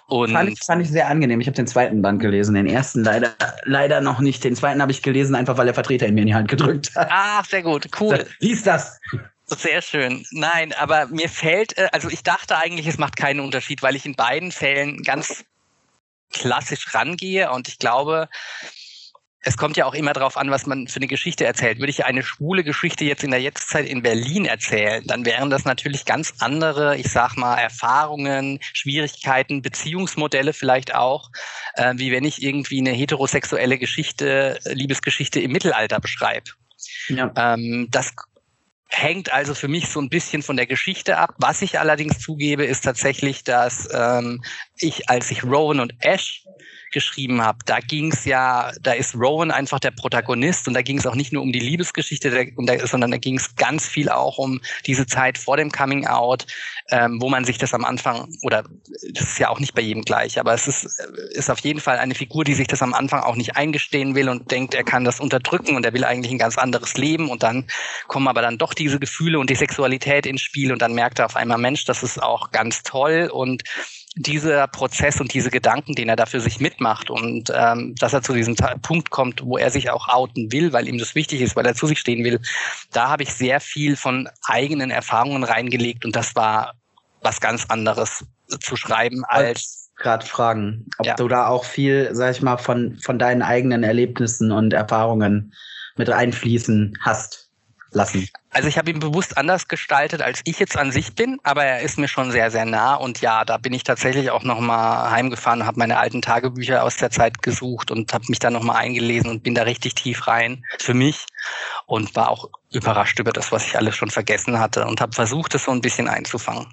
Und fand ich, fand ich sehr angenehm. Ich habe den zweiten Band gelesen, den ersten leider leider noch nicht. Den zweiten habe ich gelesen, einfach weil der Vertreter ihn mir in die Hand gedrückt hat. Ach, sehr gut, cool. Wie ist das? Sehr schön. Nein, aber mir fällt, äh, also ich dachte eigentlich, es macht keinen Unterschied, weil ich in beiden Fällen ganz klassisch rangehe und ich glaube, es kommt ja auch immer darauf an, was man für eine Geschichte erzählt. Würde ich eine schwule Geschichte jetzt in der Jetztzeit in Berlin erzählen, dann wären das natürlich ganz andere, ich sag mal, Erfahrungen, Schwierigkeiten, Beziehungsmodelle vielleicht auch, äh, wie wenn ich irgendwie eine heterosexuelle Geschichte, Liebesgeschichte im Mittelalter beschreibe. Ja. Ähm, das hängt also für mich so ein bisschen von der Geschichte ab. Was ich allerdings zugebe, ist tatsächlich, dass ähm, ich, als ich Rowan und Ash geschrieben habe, da ging es ja, da ist Rowan einfach der Protagonist und da ging es auch nicht nur um die Liebesgeschichte, der, sondern da ging es ganz viel auch um diese Zeit vor dem Coming Out, ähm, wo man sich das am Anfang, oder das ist ja auch nicht bei jedem gleich, aber es ist, ist auf jeden Fall eine Figur, die sich das am Anfang auch nicht eingestehen will und denkt, er kann das unterdrücken und er will eigentlich ein ganz anderes Leben und dann kommen aber dann doch diese Gefühle und die Sexualität ins Spiel und dann merkt er auf einmal, Mensch, das ist auch ganz toll und dieser Prozess und diese Gedanken, den er dafür sich mitmacht und ähm, dass er zu diesem Punkt kommt, wo er sich auch outen will, weil ihm das wichtig ist, weil er zu sich stehen will, da habe ich sehr viel von eigenen Erfahrungen reingelegt und das war was ganz anderes zu schreiben als gerade fragen, ob ja. du da auch viel, sag ich mal, von von deinen eigenen Erlebnissen und Erfahrungen mit einfließen hast lassen? Also ich habe ihn bewusst anders gestaltet, als ich jetzt an sich bin, aber er ist mir schon sehr, sehr nah. Und ja, da bin ich tatsächlich auch nochmal heimgefahren und habe meine alten Tagebücher aus der Zeit gesucht und habe mich da nochmal eingelesen und bin da richtig tief rein für mich und war auch überrascht über das, was ich alles schon vergessen hatte und habe versucht, es so ein bisschen einzufangen.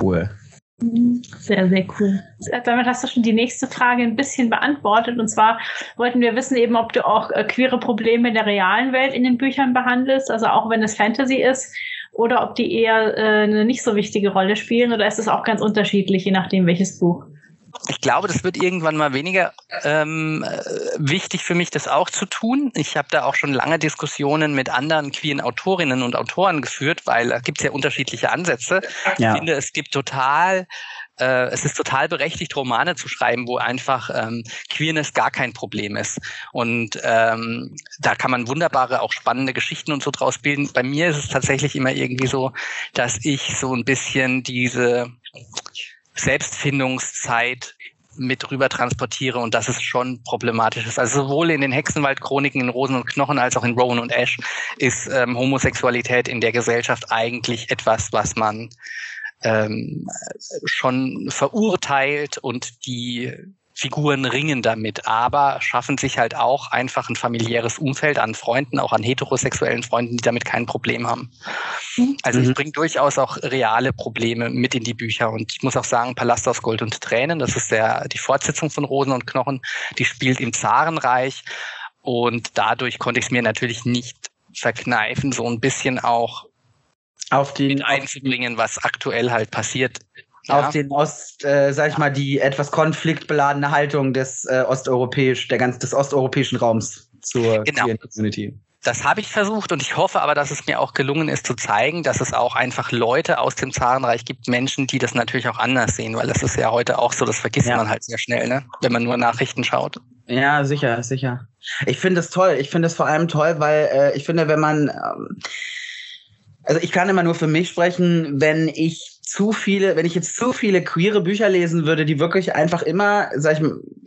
Cool. Sehr, sehr cool. Damit hast du schon die nächste Frage ein bisschen beantwortet. Und zwar wollten wir wissen eben, ob du auch äh, queere Probleme in der realen Welt in den Büchern behandelst, also auch wenn es Fantasy ist, oder ob die eher äh, eine nicht so wichtige Rolle spielen, oder ist es auch ganz unterschiedlich, je nachdem welches Buch? Ich glaube, das wird irgendwann mal weniger ähm, äh, wichtig für mich, das auch zu tun. Ich habe da auch schon lange Diskussionen mit anderen queeren Autorinnen und Autoren geführt, weil da gibt es ja unterschiedliche Ansätze. Ja. Ich finde, es gibt total äh, es ist total berechtigt, Romane zu schreiben, wo einfach ähm, Queerness gar kein Problem ist. Und ähm, da kann man wunderbare, auch spannende Geschichten und so draus bilden. Bei mir ist es tatsächlich immer irgendwie so, dass ich so ein bisschen diese Selbstfindungszeit mit rüber transportiere und das ist schon problematisch. Also sowohl in den Hexenwald-Chroniken in Rosen und Knochen als auch in Rowan und Ash ist ähm, Homosexualität in der Gesellschaft eigentlich etwas, was man ähm, schon verurteilt und die Figuren ringen damit, aber schaffen sich halt auch einfach ein familiäres Umfeld an Freunden, auch an heterosexuellen Freunden, die damit kein Problem haben. Also mhm. ich bringe durchaus auch reale Probleme mit in die Bücher und ich muss auch sagen, Palast aus Gold und Tränen, das ist der, die Fortsetzung von Rosen und Knochen, die spielt im Zarenreich Und dadurch konnte ich es mir natürlich nicht verkneifen, so ein bisschen auch auf den mit einzubringen, was aktuell halt passiert. Auf den Ost, äh, sag ich mal, die etwas konfliktbeladene Haltung des äh, osteuropäisch, der ganz des osteuropäischen Raums zur genau. Community. Das habe ich versucht und ich hoffe aber, dass es mir auch gelungen ist zu zeigen, dass es auch einfach Leute aus dem Zarenreich gibt, Menschen, die das natürlich auch anders sehen, weil das ist ja heute auch so, das vergisst ja. man halt sehr schnell, ne? wenn man nur Nachrichten schaut. Ja, sicher, sicher. Ich finde es toll. Ich finde es vor allem toll, weil äh, ich finde, wenn man, ähm, also ich kann immer nur für mich sprechen, wenn ich zu viele, wenn ich jetzt zu viele queere Bücher lesen würde, die wirklich einfach immer, sag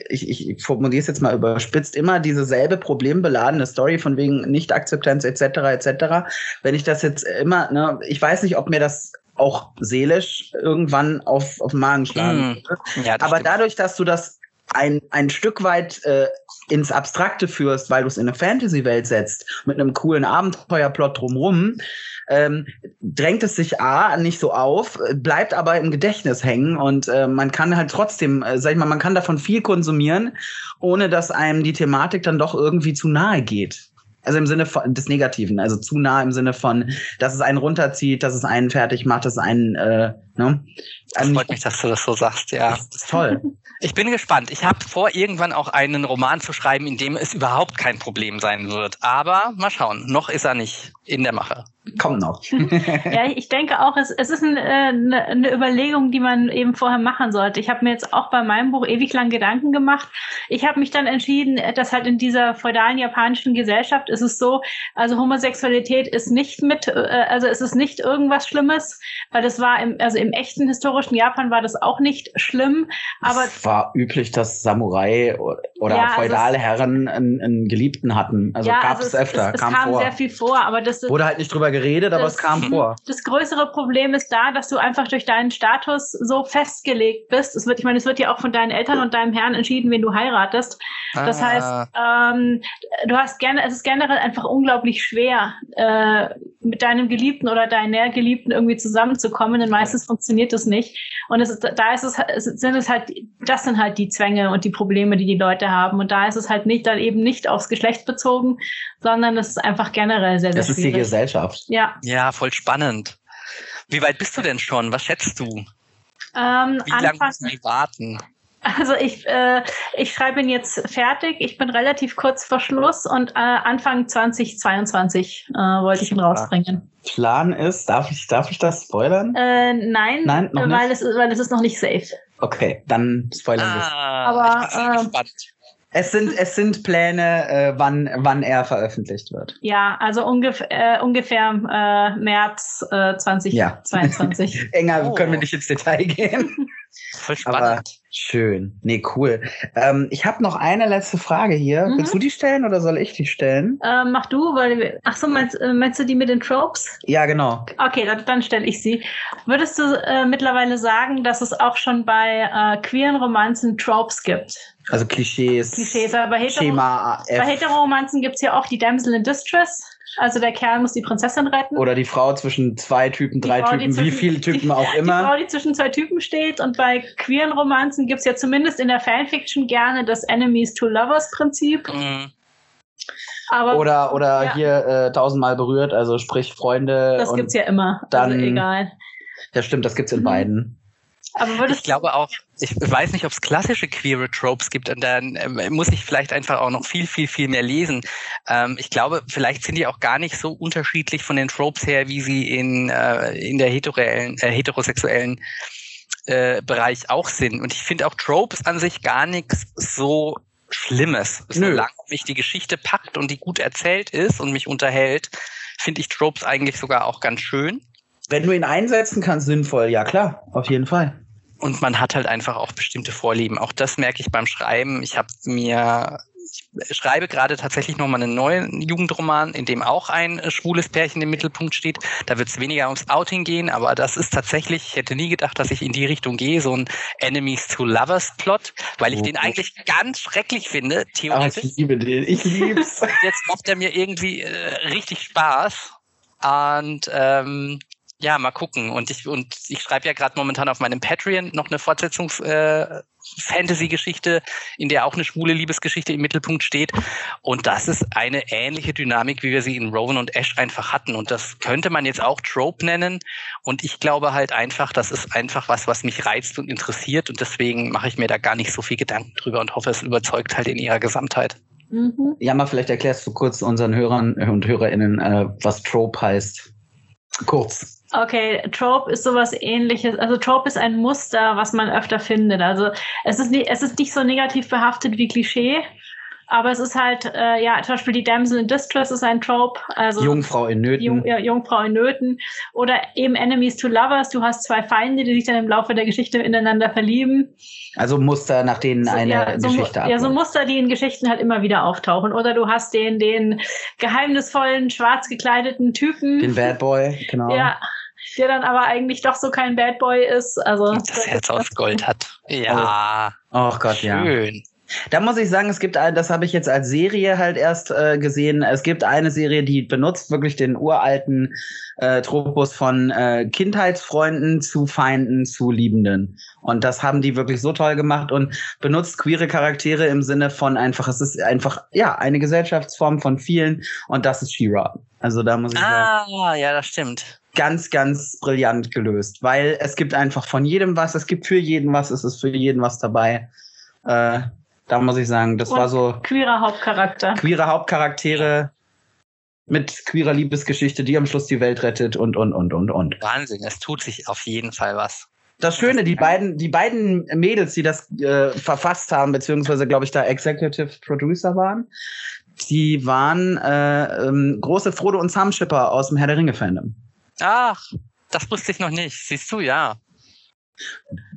ich, ich, ich formuliere es jetzt mal überspitzt, immer dieselbe problembeladene Story von wegen Nicht-Akzeptanz etc. etc. Wenn ich das jetzt immer, ne, ich weiß nicht, ob mir das auch seelisch irgendwann auf, auf den Magen schlagen mm. ja, Aber stimmt. dadurch, dass du das ein, ein Stück weit äh, ins Abstrakte führst, weil du es in eine Fantasy-Welt setzt, mit einem coolen Abenteuerplot drumrum, ähm, drängt es sich A nicht so auf, bleibt aber im Gedächtnis hängen und äh, man kann halt trotzdem, äh, sag ich mal, man kann davon viel konsumieren, ohne dass einem die Thematik dann doch irgendwie zu nahe geht. Also im Sinne von, des Negativen, also zu nah im Sinne von, dass es einen runterzieht, dass es einen fertig macht, dass es einen, äh, ne? Das freut mich, dass du das so sagst, ja. Das ist toll. Ich bin gespannt. Ich habe vor, irgendwann auch einen Roman zu schreiben, in dem es überhaupt kein Problem sein wird. Aber mal schauen, noch ist er nicht in der Mache. Kommt noch. ja, ich denke auch, es, es ist ein, äh, eine, eine Überlegung, die man eben vorher machen sollte. Ich habe mir jetzt auch bei meinem Buch ewig lang Gedanken gemacht. Ich habe mich dann entschieden, dass halt in dieser feudalen japanischen Gesellschaft ist es so, also Homosexualität ist nicht mit, äh, also es ist nicht irgendwas Schlimmes, weil das war im, also im echten historischen Japan war das auch nicht schlimm. Aber es war üblich, dass Samurai oder ja, also feudale Herren einen, einen, Geliebten hatten. Also ja, gab also es öfter, es, es kam, kam vor. sehr viel vor, aber das wurde halt nicht drüber geredet, aber das, es kam vor. Das größere Problem ist da, dass du einfach durch deinen Status so festgelegt bist. Es wird, ich meine, es wird ja auch von deinen Eltern und deinem Herrn entschieden, wen du heiratest. Das ah. heißt, ähm, du hast gerne, es ist generell einfach unglaublich schwer, äh, mit deinem Geliebten oder deiner Geliebten irgendwie zusammenzukommen, denn meistens funktioniert das nicht. Und es ist, da ist es, sind es halt, das sind halt die Zwänge und die Probleme, die die Leute haben. Und da ist es halt nicht dann eben nicht aufs Geschlecht bezogen, sondern es ist einfach generell sehr, sehr Das ist die Gesellschaft. Ja. Ja, voll spannend. Wie weit bist du denn schon? Was schätzt du? Ähm, Wie lange müssen wir warten? Also ich, äh, ich schreibe ihn jetzt fertig. Ich bin relativ kurz vor Schluss und äh, Anfang 2022 äh, wollte ich ihn rausbringen. Plan ist, darf ich, darf ich das spoilern? Äh, nein, nein weil, nicht? es, weil es ist noch nicht safe. Okay, dann spoilern wir Ah, Aber, ich bin äh, Es sind, es sind Pläne, äh, wann, wann er veröffentlicht wird. Ja, also ungef äh, ungefähr äh, März äh, 2022. Ja. Enger Oh. können wir nicht ins Detail gehen. Voll Aber spannend. schön. Nee, cool. Ähm, ich habe noch eine letzte Frage hier. Mhm. Willst du die stellen oder soll ich die stellen? äh, mach du, weil ach so meinst, äh, meinst du die mit den Tropes? Ja, genau. Okay, dann, dann stelle ich sie. Würdest du äh, mittlerweile sagen, dass es auch schon bei äh, queeren Romanzen Tropes gibt? Also Klischees. Klischees, aber bei Hetero- Schema Bei. Hetero-Romanzen gibt es ja auch die Damsel in Distress. Also der Kerl muss die Prinzessin retten. Oder die Frau zwischen zwei Typen, Die drei Frau, die Typen, wie zwischen- viele Typen die, auch Die immer. Frau, die zwischen zwei Typen steht. Und bei queeren Romanzen gibt es ja zumindest in der Fanfiction gerne das Enemies to Lovers Prinzip. Mhm. Aber Oder, oder Ja. hier äh, tausendmal berührt, also sprich Freunde. das und, gibt's ja immer. dann- also egal. Ja, stimmt, das gibt's in Mhm. beiden. Ich glaube auch, ich weiß nicht, ob es klassische queere Tropes gibt, und dann ähm, muss ich vielleicht einfach auch noch viel, viel, viel mehr lesen. Ähm, ich glaube, vielleicht sind die auch gar nicht so unterschiedlich von den Tropes her, wie sie in, äh, in der heterosexuellen, äh, heterosexuellen äh, Bereich auch sind. Und ich finde auch Tropes an sich gar nichts so Schlimmes. Nö. Solange mich die Geschichte packt und die gut erzählt ist und mich unterhält, finde ich Tropes eigentlich sogar auch ganz schön. Wenn du ihn einsetzen kannst, sinnvoll, ja klar, auf jeden Fall. Und man hat halt einfach auch bestimmte Vorlieben. Auch das merke ich beim Schreiben. Ich habe mir, ich schreibe gerade tatsächlich nochmal einen neuen Jugendroman, in dem auch ein äh, schwules Pärchen im Mittelpunkt steht. Da wird es weniger ums Outing gehen, aber das ist tatsächlich, ich hätte nie gedacht, dass ich in die Richtung gehe, so ein Enemies to Lovers Plot, weil ich Oh. den eigentlich ganz schrecklich finde, Ah, theoretisch. ich liebe den, ich lieb's. Jetzt macht er mir irgendwie äh, richtig Spaß. Und ähm, Ja, mal gucken. Und ich, und ich schreibe ja gerade momentan auf meinem Patreon noch eine Fortsetzungs äh, Fantasy-Geschichte, in der auch eine schwule Liebesgeschichte im Mittelpunkt steht. Und das ist eine ähnliche Dynamik, wie wir sie in Rowan und Ash einfach hatten. Und das könnte man jetzt auch Trope nennen. Und ich glaube halt einfach, das ist einfach was, was mich reizt und interessiert. Und deswegen mache ich mir da gar nicht so viel Gedanken drüber und hoffe, es überzeugt halt in ihrer Gesamtheit. Mhm. Ja, mal vielleicht erklärst du kurz unseren Hörern und HörerInnen, äh, was Trope heißt. Kurz. Okay, Trope ist sowas ähnliches. Also Trope ist ein Muster, was man öfter findet. Also es ist nicht, es ist nicht so negativ behaftet wie Klischee, aber es ist halt, äh, ja, zum Beispiel die Damsel in Distress ist ein Trope. Also Jungfrau in Nöten. Jung, ja, Jungfrau in Nöten. Oder eben Enemies to Lovers. Du hast zwei Feinde, die sich dann im Laufe der Geschichte ineinander verlieben. Also Muster, nach denen so, eine ja, so, Geschichte abläuft. Ja, so Muster, die in Geschichten halt immer wieder auftauchen. Oder du hast den, den geheimnisvollen, schwarz gekleideten Typen. Den Bad Boy, genau. Ja, der dann aber eigentlich doch so kein Bad Boy ist. Also das Herz aus Gold hat. Ja. Oh, oh Gott, Schön. ja. Schön. Da muss ich sagen, es gibt ein, das habe ich jetzt als Serie halt erst äh, gesehen. Es gibt eine Serie, die benutzt wirklich den uralten äh, Tropus von äh, Kindheitsfreunden zu Feinden zu Liebenden. Und das haben die wirklich so toll gemacht und benutzt queere Charaktere im Sinne von einfach, es ist einfach, ja, eine Gesellschaftsform von vielen und das ist She-Ra. Also da muss ich ah, sagen. Ah, ja, das stimmt ganz, ganz brillant gelöst, weil es gibt einfach von jedem was, es gibt für jeden was, es ist für jeden was dabei. Äh, da muss ich sagen, das Und war so. Queerer Hauptcharakter. Queere Hauptcharaktere mit queerer Liebesgeschichte, die am Schluss die Welt rettet und, und, und, und, und. Wahnsinn, es tut sich auf jeden Fall was. Das Schöne, die beiden, die beiden Mädels, die das äh, verfasst haben, beziehungsweise, glaube ich, da Executive Producer waren, die waren äh, ähm, große Frodo und Sam Schipper aus dem Herr der Ringe-Fandom. Ach, das wusste ich noch nicht. Siehst du, ja.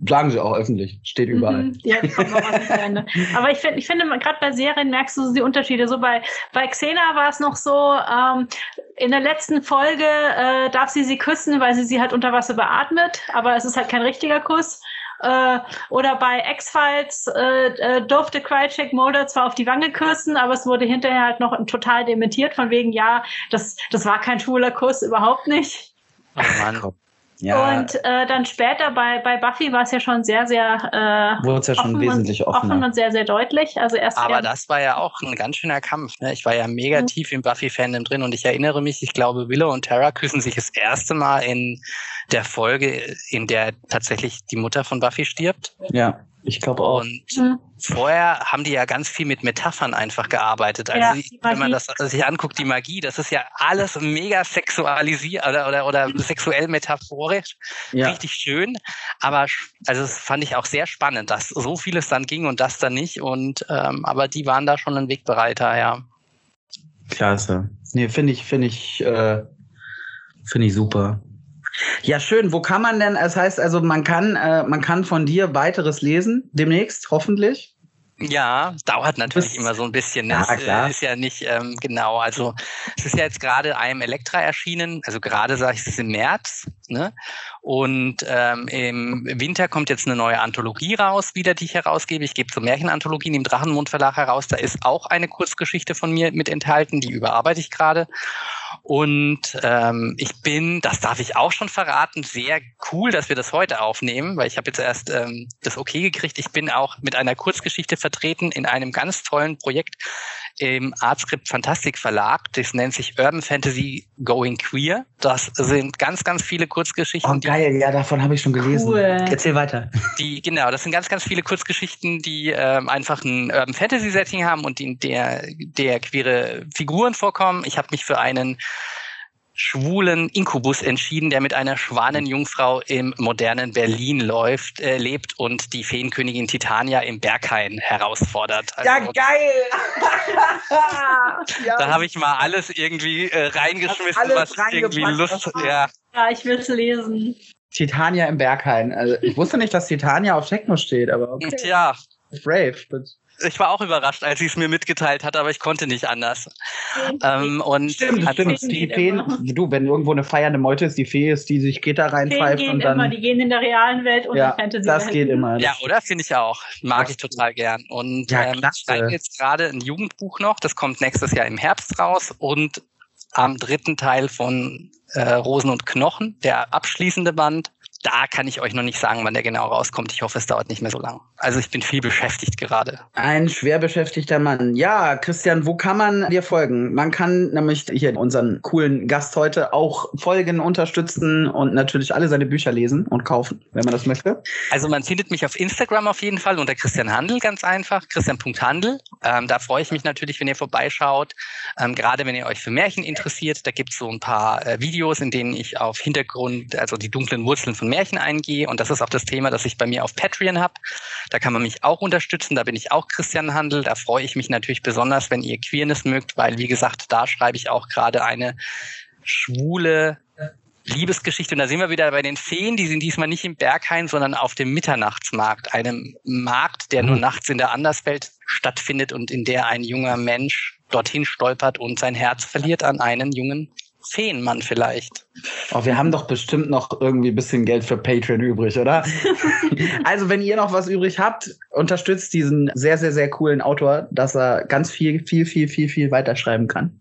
Sagen sie auch öffentlich, steht überall. Mhm, ja, Aber ich finde, ich finde, gerade bei Serien merkst du die Unterschiede. So bei, bei Xena war es noch so, ähm, in der letzten Folge äh, darf sie sie küssen, weil sie sie halt unter Wasser beatmet, aber es ist halt kein richtiger Kuss. Äh, oder bei X-Files äh, äh, durfte Krychek Mulder zwar auf die Wange küssen, aber es wurde hinterher halt noch total dementiert, von wegen, ja, das, das war kein schwuler Kuss, überhaupt nicht. Oh Mann. Ja. Und äh, dann später bei, bei Buffy war es ja schon sehr, sehr äh, Wurde es ja schon wesentlich und, offen und sehr, sehr deutlich. Also erst Aber das war ja auch ein ganz schöner Kampf. Ne? Ich war ja mega mhm. tief im Buffy-Fandom drin und ich erinnere mich, ich glaube, Willow und Tara küssen sich das erste Mal in der Folge, in der tatsächlich die Mutter von Buffy stirbt. Ja. Ich glaube auch. Und mhm. vorher haben die ja ganz viel mit Metaphern einfach gearbeitet. Also ja, wenn man das sich anguckt, die Magie, das ist ja alles mega sexualisiert oder, oder, oder sexuell metaphorisch. Ja. Richtig schön. Aber also das fand ich auch sehr spannend, dass so vieles dann ging und das dann nicht. Und ähm, aber die waren da schon ein Wegbereiter, ja. Klasse. Nee, finde ich, finde ich, äh, finde ich super. Ja, schön. Wo kann man denn, das heißt also, man kann, äh, man kann von dir weiteres lesen, demnächst, hoffentlich. Ja, dauert natürlich immer so ein bisschen. Ne? Ja, klar. ist ja nicht ähm, genau. Also es ist ja jetzt gerade einem Elektra erschienen. Also gerade sage ich es ist im März. Ne? Und ähm, im Winter kommt jetzt eine neue Anthologie raus, wieder die ich herausgebe. Ich gebe so Märchenanthologien im Drachenmund Verlag heraus. Da ist auch eine Kurzgeschichte von mir mit enthalten. Die überarbeite ich gerade. Und ähm, ich bin, das darf ich auch schon verraten, sehr cool, dass wir das heute aufnehmen, weil ich habe jetzt erst ähm, das okay gekriegt. Ich bin auch mit einer Kurzgeschichte vertreten in einem ganz tollen Projekt im Artscript Fantastik Verlag. Das nennt sich Urban Fantasy Going Queer. Das sind ganz, ganz viele Kurzgeschichten. Oh, geil, ja, davon habe ich schon gelesen. Cool. Erzähl weiter. Die, genau, das sind ganz, ganz viele Kurzgeschichten, die ähm, einfach ein Urban Fantasy Setting haben und in der, der queere Figuren vorkommen. Ich habe mich für einen schwulen Inkubus entschieden, der mit einer Schwanenjungfrau im modernen Berlin läuft, äh, lebt und die Feenkönigin Titania im Berghain herausfordert. Also, ja, geil! Da habe ich mal alles irgendwie äh, reingeschmissen, was irgendwie Lust hat. Ja. ja, ich will es lesen. Titania im Berghain. Also ich wusste nicht, dass Titania auf Techno steht, aber okay. Tja. Brave, but ich war auch überrascht, als sie es mir mitgeteilt hat, aber ich konnte nicht anders. Ähm, und stimmt, stimmt. Die Feen, du, wenn irgendwo eine feiernde Meute ist, die Fee ist, die sich Gitter reinpfeift und dann. Immer, die gehen in der realen Welt und ja, Fantasy. Das geht immer. Ja, oder? Finde ich auch. Mag ich total gern. Und ja, ähm, ich schreibe jetzt gerade ein Jugendbuch noch, das kommt nächstes Jahr im Herbst raus und am dritten Teil von äh, Rosen und Knochen, der abschließende Band da kann ich euch noch nicht sagen, wann der genau rauskommt. Ich hoffe, es dauert nicht mehr so lang. Also ich bin viel beschäftigt gerade. Ein schwer beschäftigter Mann. Ja, Christian, wo kann man dir folgen? Man kann nämlich hier unseren coolen Gast heute auch folgen, unterstützen und natürlich alle seine Bücher lesen und kaufen, wenn man das möchte. Also man findet mich auf Instagram auf jeden Fall unter Christian Handel, ganz einfach. Christian.handel. Ähm, da freue ich mich natürlich, wenn ihr vorbeischaut. Ähm, gerade wenn ihr euch für Märchen interessiert, da gibt es so ein paar äh, Videos, in denen ich auf Hintergrund, also die dunklen Wurzeln von Märchen eingehe. Und das ist auch das Thema, das ich bei mir auf Patreon habe. Da kann man mich auch unterstützen. Da bin ich auch Christian Handel. Da freue ich mich natürlich besonders, wenn ihr Queerness mögt, weil, wie gesagt, da schreibe ich auch gerade eine schwule Liebesgeschichte. Und da sind wir wieder bei den Feen. Die sind diesmal nicht im Berghain, sondern auf dem Mitternachtsmarkt. Einem Markt, der nur nachts in der Anderswelt stattfindet und in der ein junger Mensch dorthin stolpert und sein Herz verliert an einen jungen Feenmann vielleicht. Oh, wir haben doch bestimmt noch irgendwie ein bisschen Geld für Patreon übrig, oder? also, wenn ihr noch was übrig habt, unterstützt diesen sehr, sehr, sehr coolen Autor, dass er ganz viel, viel, viel, viel, viel weiterschreiben kann.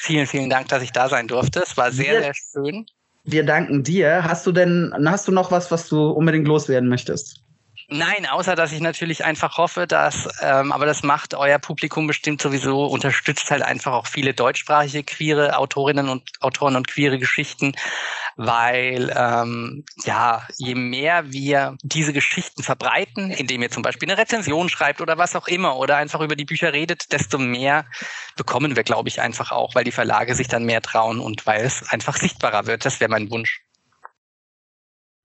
Vielen, vielen Dank, dass ich da sein durfte. Es war sehr, sehr schön. Wir danken dir. Hast du denn, hast du noch was, was du unbedingt loswerden möchtest? Nein, außer dass ich natürlich einfach hoffe, dass, ähm, aber das macht euer Publikum bestimmt sowieso, unterstützt halt einfach auch viele deutschsprachige queere Autorinnen und Autoren und queere Geschichten, weil ähm, ja, je mehr wir diese Geschichten verbreiten, indem ihr zum Beispiel eine Rezension schreibt oder was auch immer oder einfach über die Bücher redet, desto mehr bekommen wir, glaube ich, einfach auch, weil die Verlage sich dann mehr trauen und weil es einfach sichtbarer wird. Das wäre mein Wunsch.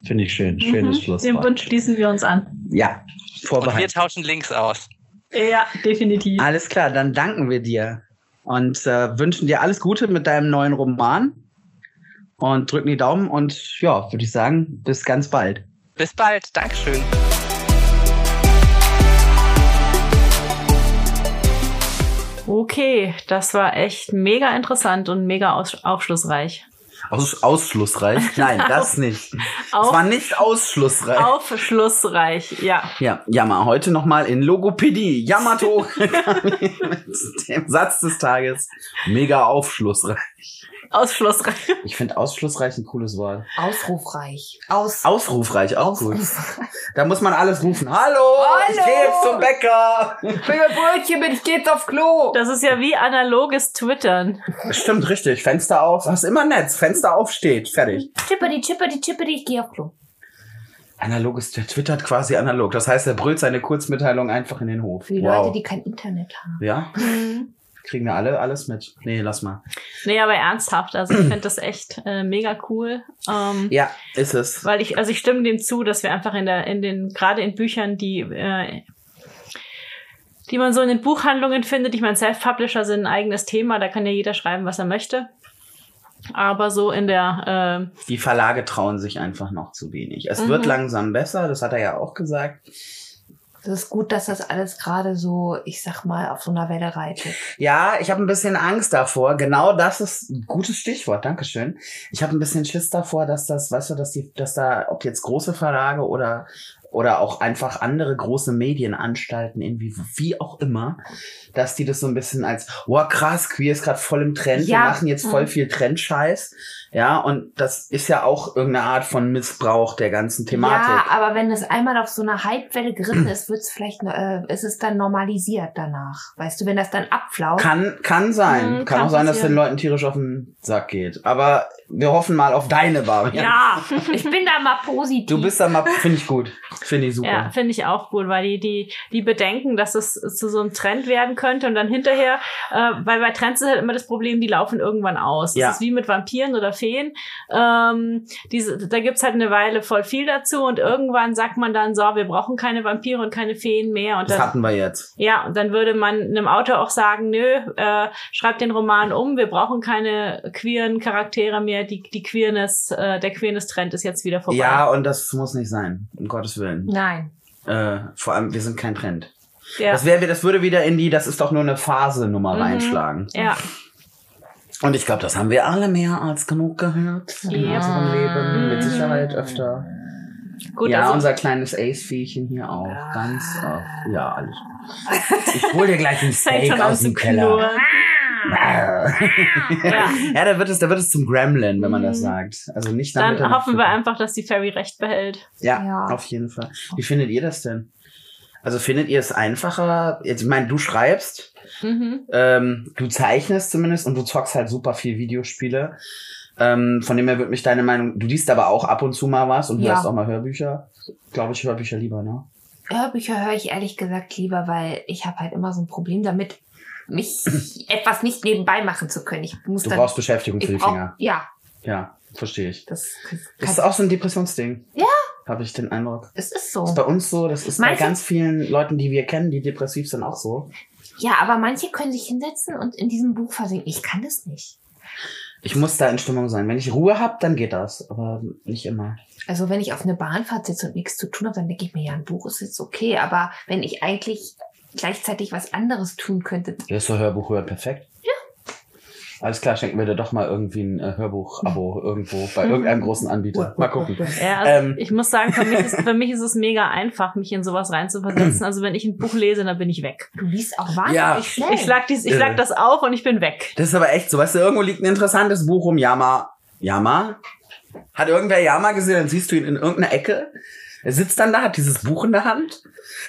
Finde ich schön. Schönes mhm, Schlusswort. Dem Wunsch schließen wir uns an. Ja, vorbehalten. Und wir tauschen Links aus. Ja, definitiv. Alles klar, dann danken wir dir und äh, wünschen dir alles Gute mit deinem neuen Roman und drücken die Daumen und ja, würde ich sagen, bis ganz bald. Bis bald, Dankeschön. Okay, das war echt mega interessant und mega aufschlussreich. Aus, ausschlussreich? Nein, das nicht. Auf, es war nicht ausschlussreich. Aufschlussreich, ja. Ja, ja, mal heute nochmal in Logopädie. Yamato mit dem Satz des Tages. Mega aufschlussreich. Ausschlussreich. Ich finde ausschlussreich ein cooles Wort. Ausrufreich. Aus Ausrufreich, auch gut. Da muss man alles rufen. Hallo, Hallo. ich gehe jetzt zum Bäcker. Ich will ein Brötchen mit, ich gehe jetzt aufs Klo. Das ist ja wie analoges Twittern. Stimmt, richtig. Fenster auf. Hast immer Netz. Fenster auf steht. Fertig. Chipperi, chipperi, chipperi, ich gehe aufs Klo. Analoges, der twittert quasi analog. Das heißt, er brüllt seine Kurzmitteilung einfach in den Hof. Für die wow. Leute, die kein Internet haben. Ja? Mhm. Kriegen wir alle alles mit? Nee, lass mal. Nee, aber ernsthaft. Also ich finde das echt äh, mega cool. Ähm, ja, ist es. Weil ich, also ich stimme dem zu, dass wir einfach in der, in den, gerade in Büchern, die, äh, die man so in den Buchhandlungen findet, ich meine, Self-Publisher sind ein eigenes Thema, da kann ja jeder schreiben, was er möchte. Aber so in der. Äh, die Verlage trauen sich einfach noch zu wenig. Es mhm. wird langsam besser, das hat er ja auch gesagt. Das ist gut, dass das alles gerade so, ich sag mal, auf so einer Welle reitet. Ja, ich habe ein bisschen Angst davor. Genau das ist ein gutes Stichwort. Dankeschön. Ich habe ein bisschen Schiss davor, dass das, weißt du, dass die, dass da, ob jetzt große Verlage oder oder auch einfach andere große Medienanstalten, irgendwie, wie auch immer, dass die das so ein bisschen als, wow, krass, Queer ist gerade voll im Trend, ja. wir machen jetzt voll mhm. viel Trendscheiß. Ja, und das ist ja auch irgendeine Art von Missbrauch der ganzen Thematik. Ja, aber wenn es einmal auf so einer Hypewelle geritten ist, wird es vielleicht, äh, ist es dann normalisiert danach. Weißt du, wenn das dann abflaut. Kann, kann sein. Mhm, kann, kann, auch sein, dass den Leuten tierisch auf den Sack geht. Aber wir hoffen mal auf deine Variante. Ja, ich bin da mal positiv. Du bist da mal, finde ich gut. Finde ich super. Ja, finde ich auch gut, weil die, die, die bedenken, dass es zu so einem Trend werden könnte und dann hinterher, äh, weil bei Trends ist halt immer das Problem, die laufen irgendwann aus. Ja. Das ist wie mit Vampiren oder Feen. Ähm, diese, da gibt's halt eine Weile voll viel dazu und irgendwann sagt man dann so, wir brauchen keine Vampire und keine Feen mehr. Und das dann, hatten wir jetzt. Ja, und dann würde man einem Autor auch sagen, nö, äh, schreib den Roman um, wir brauchen keine queeren Charaktere mehr, die, die Queerness, äh, der Queerness-Trend ist jetzt wieder vorbei. Ja, und das muss nicht sein, um Gottes Willen. Nein. Äh, vor allem, wir sind kein Trend. Ja. Das, wäre, das würde wieder in die, das ist doch nur eine Phase-Nummer mhm. reinschlagen. Ja. Und ich glaube, das haben wir alle mehr als genug gehört in ja. unserem Leben. Mit Sicherheit öfter. Gut, ja, also, unser kleines Ace-Viehchen hier auch. Ganz oft. Ja, alles. Ich hol dir gleich ein Steak aus dem Keller. Ja. ja, da wird es, da wird es zum Gremlin, wenn man das Mhm. sagt. Also nicht Dann hoffen wir einfach, dass die Fairy recht behält. Ja, Ja. auf jeden Fall. Wie findet ihr das denn? Also findet ihr es einfacher? Jetzt, ich meine, du schreibst, Mhm. ähm, du zeichnest zumindest und du zockst halt super viel Videospiele. Ähm, von dem her würde mich deine Meinung, du liest aber auch ab und zu mal was und Ja. hörst auch mal Hörbücher. Glaube ich, Hörbücher lieber, ne? Hörbücher höre ich ehrlich gesagt lieber, weil ich habe halt immer so ein Problem damit, mich etwas nicht nebenbei machen zu können. Ich muss Du dann. brauchst Beschäftigung für die brauch, Finger. ja, Ja, verstehe ich. das, Das ist auch so ein Depressionsding. Ja. Habe ich den Eindruck. es ist Das ist so. bei uns so, das ist bei Manche- ganz vielen Leuten, die wir kennen, die depressiv sind, auch so. Ja, aber manche können sich hinsetzen und in diesem Buch versinken. Ich kann das nicht. Ich muss da in Stimmung sein. Wenn ich Ruhe habe, dann geht das, aber nicht immer. Also wenn ich auf eine Bahnfahrt sitze und nichts zu tun habe, dann denke ich mir, ja, ein Buch ist jetzt okay. Aber wenn ich eigentlich gleichzeitig was anderes tun könnte, Ja, ist so Hörbuch hören perfekt. Alles klar, schenken wir dir doch mal irgendwie ein äh, Hörbuch-Abo irgendwo bei irgendeinem großen Anbieter. Mal gucken. Ja, also Ähm. ich muss sagen, für mich, ist, für mich ist es mega einfach, mich in sowas reinzuversetzen. Also wenn ich ein Buch lese, dann bin ich weg. du liest auch wahnsinnig Ja. schnell. Ich schlag, dies, ich schlag Irre. das auf und ich bin weg. Das ist aber echt so, weißt du, irgendwo liegt ein interessantes Buch rum. Yama. Yama? Hat irgendwer Yama gesehen? Dann siehst du ihn in irgendeiner Ecke. Er sitzt dann da, hat dieses Buch in der Hand.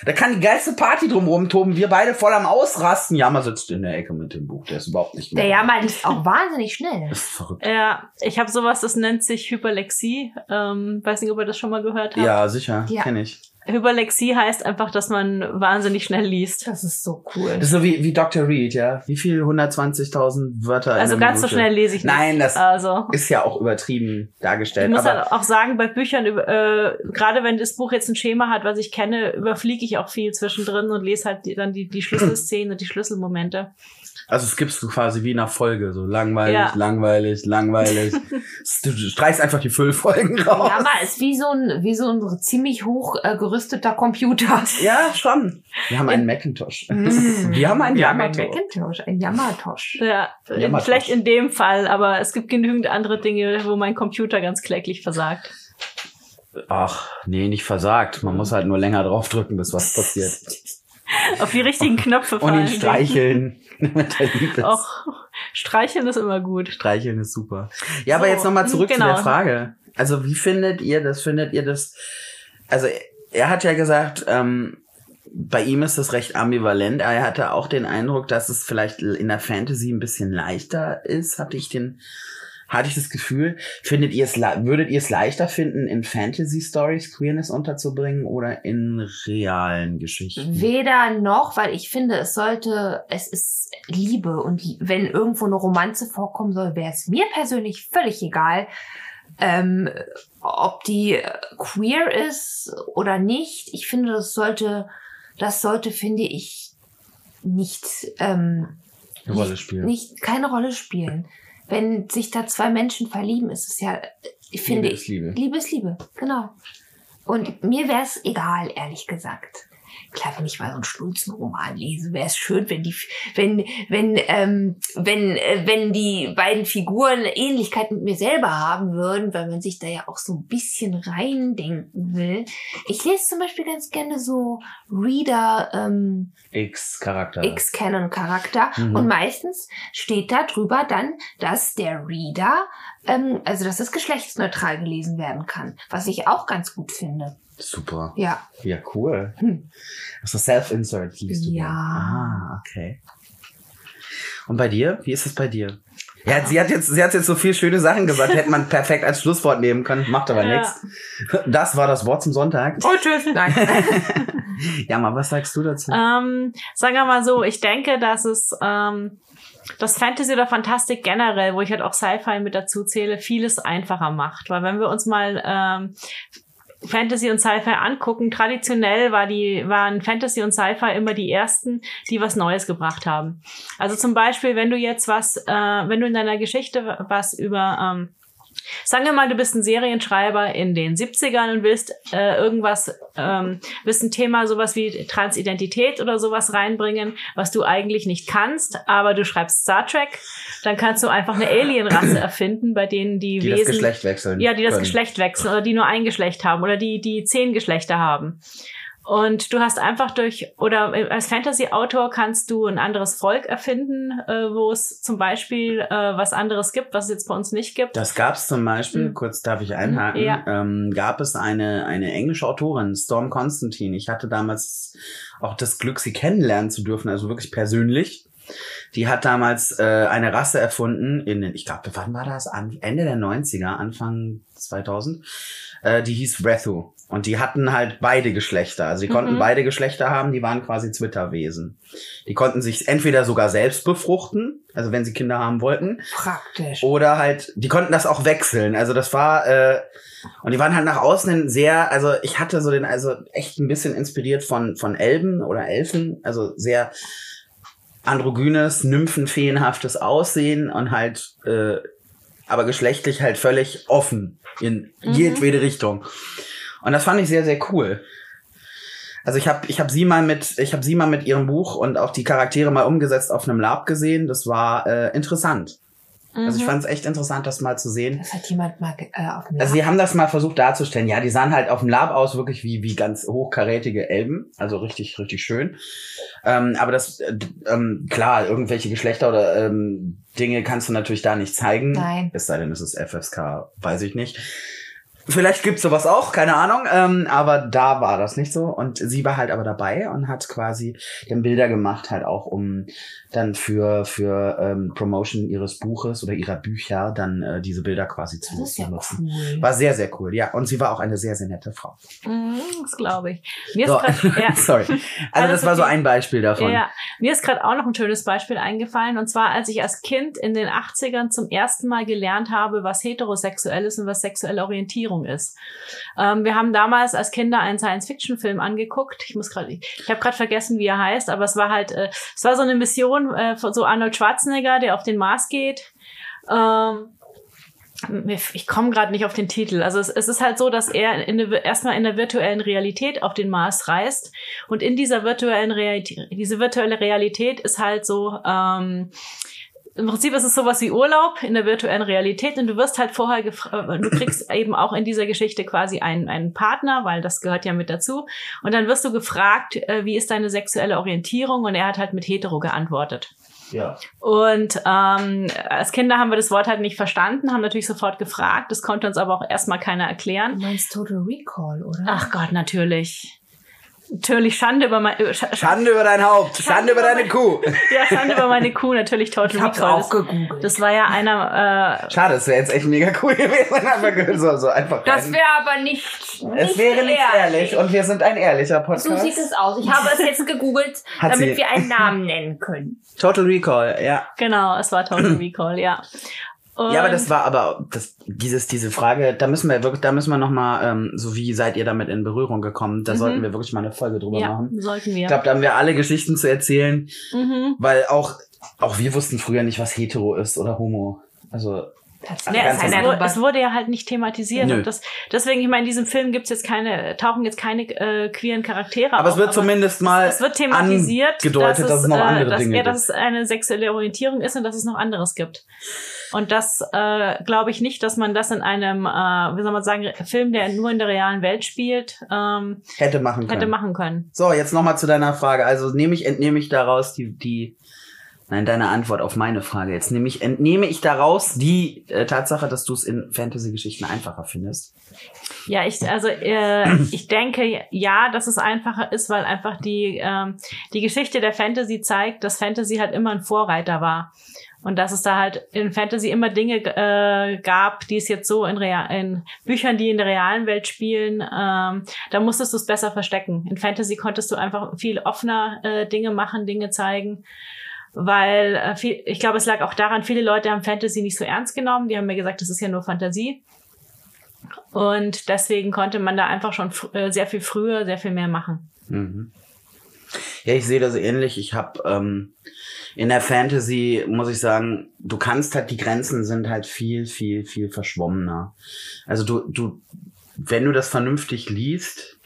Da kann die geilste Party drumherum toben. Wir beide voll am Ausrasten. Yama sitzt in der Ecke mit dem Buch. Der ist überhaupt nicht Der Jammer liest auch wahnsinnig schnell. Das ist verrückt. Ja, ich habe sowas, das nennt sich Hyperlexie. Ähm, weiß nicht, ob ihr das schon mal gehört habt. Ja, sicher. Ja. Kenn ich. Hyperlexie heißt einfach, dass man wahnsinnig schnell liest. Das ist so cool. Das ist so wie, wie Dr. Reed, ja. Wie viel? 120.000 Wörter. in Also einer ganz so Minute? schnell lese ich nicht. Nein, das Also ist ja auch übertrieben ich dargestellt. muss aber halt auch sagen, bei Büchern, äh, gerade wenn das Buch jetzt ein Schema hat, was ich kenne, überfliege ich auch viel zwischendrin und lese halt die, dann die, die Schlüsselszenen und die Schlüsselmomente. also skippst du quasi wie nach Folge. So langweilig, Ja. langweilig, langweilig. du streichst einfach die Füllfolgen raus. Jammer ist wie so ein, wie so ein ziemlich hoch äh, gerüsteter Computer. Ja, schon. Wir haben einen Macintosh. Mm. Wir haben einen Wir haben ein Yamato. Macintosh, ein Yamatosh. Ja, mal vielleicht in dem Fall, aber es gibt genügend andere Dinge, wo mein Computer ganz kläglich versagt. Ach, nee, nicht versagt. Man muss halt nur länger draufdrücken, bis was passiert. Auf die richtigen Knöpfe Und fallen. ihn streicheln. Och, streicheln ist immer gut. Streicheln ist super. Ja, aber So, jetzt nochmal zurück genau. zu der Frage. Also wie findet ihr das? Findet ihr das? Also er hat ja gesagt, ähm, bei ihm ist das recht ambivalent. Er hatte auch den Eindruck, dass es vielleicht in der Fantasy ein bisschen leichter ist. Hatte ich den, hatte ich das Gefühl. Findet ihr es, würdet ihr es leichter finden, in Fantasy Stories Queerness unterzubringen oder in realen Geschichten? Weder noch, weil ich finde, es sollte, es ist Liebe und wenn irgendwo eine Romanze vorkommen soll, wäre es mir persönlich völlig egal, ähm, ob die queer ist oder nicht. Ich finde, das sollte, das sollte, finde ich, nicht, ähm, Eine Rolle spielen. nicht keine Rolle spielen. Wenn sich da zwei Menschen verlieben, ist es ja, ich finde Liebe ist Liebe. Liebe ist Liebe, genau. Und mir wäre es egal, ehrlich gesagt. Klar, wenn ich mal so einen Schlunzenroman lese, wäre es schön, wenn die, wenn, wenn, ähm, wenn, äh, wenn die beiden Figuren Ähnlichkeit mit mir selber haben würden, weil man sich da ja auch so ein bisschen reindenken will. Ich lese zum Beispiel ganz gerne so Reader, ähm, X-Charakter. X-Canon-Charakter. Mhm. Und meistens steht da drüber dann, dass der Reader, ähm, also dass es geschlechtsneutral gelesen werden kann. Was ich auch ganz gut finde. Super. Ja. Ja, cool. Hm. Also Self-Insert liest du Ja. gern. Ah, okay. Und bei dir? Wie ist es bei dir? Ja, sie hat jetzt, sie hat jetzt so viele schöne Sachen gesagt, hätte man perfekt als Schlusswort nehmen können, macht aber Ja. nichts. Das war das Wort zum Sonntag. Oh, tschüss. Nein. Ja, mal, was sagst du dazu? Ähm, sagen wir mal so, ich denke, dass es ähm, das Fantasy oder Fantastik generell, wo ich halt auch Sci-Fi mit dazu zähle, vieles einfacher macht. Weil wenn wir uns mal ähm, Fantasy und Sci-Fi angucken, traditionell war die, waren Fantasy und Sci-Fi immer die ersten, die was Neues gebracht haben. Also zum Beispiel, wenn du jetzt was, äh, wenn du in deiner Geschichte was über ähm, Sagen wir mal, du bist ein Serienschreiber in den 70ern und willst äh, irgendwas, ähm, willst ein Thema sowas wie Transidentität oder sowas reinbringen, was du eigentlich nicht kannst, aber du schreibst Star Trek, dann kannst du einfach eine Alienrasse erfinden, bei denen die, die das Wesen Geschlecht wechseln. ja, die das können. Geschlecht wechseln oder die nur ein Geschlecht haben oder die, die zehn Geschlechter haben. Und du hast einfach durch, oder als Fantasy-Autor kannst du ein anderes Volk erfinden, äh, wo es zum Beispiel äh, was anderes gibt, was es jetzt bei uns nicht gibt. Das gab es zum Beispiel, Mhm. kurz darf ich einhaken, Ja. ähm, gab es eine, eine englische Autorin, Storm Constantine. Ich hatte damals auch das Glück, sie kennenlernen zu dürfen, also wirklich persönlich. Die hat damals äh, eine Rasse erfunden, in den, ich glaube, wann war das? An, Ende der 90er, Anfang 2000. Äh, die hieß Rethu. Und die hatten halt beide Geschlechter. Also die konnten Mhm. beide Geschlechter haben, die waren quasi Zwitterwesen. Die konnten sich entweder sogar selbst befruchten, also wenn sie Kinder haben wollten, Praktisch. oder halt, die konnten das auch wechseln. Also das war, äh, und die waren halt nach außen sehr, also ich hatte so den, also echt ein bisschen inspiriert von, von Elben oder Elfen, also sehr androgynes, nymphenfeenhaftes Aussehen und halt, äh, aber geschlechtlich halt völlig offen in jedwede Richtung. Und das fand ich sehr, sehr cool. Also ich habe ich hab sie mal mit ich habe sie mal mit ihrem Buch und auch die Charaktere mal umgesetzt auf einem Lab gesehen. Das war äh, interessant. Also ich Mhm. fand es echt interessant, das mal zu sehen. Das hat jemand mal äh, auf dem Also sie haben das mal versucht darzustellen. Ja, die sahen halt auf dem Lab aus wirklich wie wie ganz hochkarätige Elben, also richtig richtig schön. Ähm, aber das äh, ähm, klar, irgendwelche Geschlechter oder ähm, Dinge kannst du natürlich da nicht zeigen. Nein. Es sei denn, es ist FSK, weiß ich nicht. Vielleicht gibt's sowas auch, keine Ahnung, ähm, aber da war das nicht so. Und sie war halt aber dabei und hat quasi dann Bilder gemacht, halt auch um dann für, für ähm, Promotion ihres Buches oder ihrer Bücher dann äh, diese Bilder quasi zu Das ist ja nutzen. cool. War sehr, sehr cool, ja. Und sie war auch eine sehr, sehr nette Frau. Mhm, das glaube ich. Mir So. ist grad, ja, Sorry. Also Alles das war so ein Beispiel davon. Ja, mir ist gerade auch noch ein schönes Beispiel eingefallen. Und zwar, als ich als Kind in den 80ern zum ersten Mal gelernt habe, was heterosexuell ist und was sexuelle Orientierung ist. Ähm, wir haben damals als Kinder einen Science-Fiction-Film angeguckt. Ich muss gerade, ich habe gerade vergessen, wie er heißt, aber es war halt, äh, es war so eine Mission äh, von so Arnold Schwarzenegger, der auf den Mars geht. Ähm, ich komme gerade nicht auf den Titel. Also es, es ist halt so, dass er in der, erstmal in der virtuellen Realität auf den Mars reist und in dieser virtuellen Realität, diese virtuelle Realität ist halt so, ähm, im Prinzip ist es sowas wie Urlaub in der virtuellen Realität und du wirst halt vorher gefragt, du kriegst eben auch in dieser Geschichte quasi einen, einen Partner, weil das gehört ja mit dazu. Und dann wirst du gefragt, äh, wie ist deine sexuelle Orientierung? Und er hat halt mit hetero geantwortet. ja. Und ähm, als Kinder haben wir das Wort halt nicht verstanden, haben natürlich sofort gefragt. Das konnte uns aber auch erstmal keiner Du erklären. meinst Total Recall, oder? Ach Gott, natürlich. Natürlich Schande über mein Sch Sch Schande über dein Haupt, Schande, über deine Kuh. ja, Schande über meine Kuh, natürlich Total ich hab's Recall. auch Das, gegoogelt. das war ja einer, äh, Schade, es wäre jetzt echt mega cool gewesen. Einfach so, so einfach Das wäre aber nicht. Es wäre nicht ehrlich und wir sind ein ehrlicher Podcast. So sieht es aus. Ich habe es jetzt gegoogelt, Hat damit sie- wir einen Namen nennen können. Total Recall, ja. genau, es war Total Recall, ja. Und Ja, aber das war aber das, dieses diese Frage, da müssen wir wirklich, da müssen wir noch mal, ähm, so wie seid ihr damit in Berührung gekommen? Da Mhm. sollten wir wirklich mal eine Folge drüber ja, machen. sollten wir. Ich glaube, da haben wir alle Geschichten zu erzählen, mhm. weil auch auch wir wussten früher nicht, was hetero ist oder homo. Also. Ja, ganz es, es, wurde, es wurde ja halt nicht thematisiert. Nö. Und das, deswegen, ich meine, in diesem Film gibt's jetzt keine, tauchen jetzt keine äh, queeren Charaktere aber auf. es wird zumindest mal es wird thematisiert, angedeutet, dass es noch äh, andere dass, Dinge ja, gibt. dass es eine sexuelle Orientierung ist und dass es noch anderes gibt. Und das äh, glaube ich nicht, dass man das in einem, äh, wie soll man sagen, Film, der nur in der realen Welt spielt, ähm, hätte machen können. hätte machen können. So, jetzt nochmal zu deiner Frage. Also nehme ich, entnehme ich daraus die, die, nein, deine Antwort auf meine Frage. Jetzt nehme ich, entnehme ich daraus die äh, Tatsache, dass du es in Fantasy-Geschichten einfacher findest. Ja, ich, also äh, ich denke ja, dass es einfacher ist, weil einfach die, ähm, die Geschichte der Fantasy zeigt, dass Fantasy halt immer ein Vorreiter war. Und dass es da halt in Fantasy immer Dinge äh, gab, die es jetzt so in, Real in Büchern, die in der realen Welt spielen, ähm, da musstest du es besser verstecken. In Fantasy konntest du einfach viel offener äh, Dinge machen, Dinge zeigen. Weil äh, viel, ich glaube, es lag auch daran, viele Leute haben Fantasy nicht so ernst genommen. Die haben mir gesagt, das ist ja nur Fantasie. Und deswegen konnte man da einfach schon äh, sehr viel früher, sehr viel mehr machen. Mhm. Ja, ich sehe das ähnlich. Ich habe ähm, in der Fantasy, muss ich sagen, du kannst halt, die Grenzen sind halt viel, viel, viel verschwommener. Also du, du, wenn du das vernünftig liest,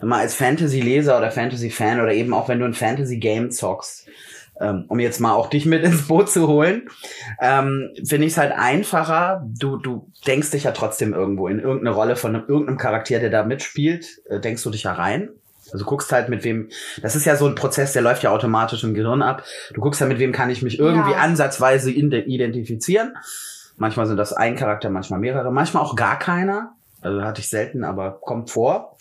mal als Fantasy-Leser oder Fantasy-Fan oder eben auch wenn du ein Fantasy-Game zockst, ähm, um jetzt mal auch dich mit ins Boot zu holen, ähm, finde ich es halt einfacher. Du, du denkst dich ja trotzdem irgendwo in irgendeine Rolle von einem, irgendeinem Charakter, der da mitspielt, äh, denkst du dich ja rein. Also du guckst halt mit wem, das ist ja so ein Prozess, der läuft ja automatisch im Gehirn ab. Du guckst halt mit wem kann ich mich irgendwie Ja. ansatzweise ide- identifizieren. Manchmal sind das ein Charakter, manchmal mehrere, manchmal auch gar keiner. Also hatte ich selten, aber kommt vor.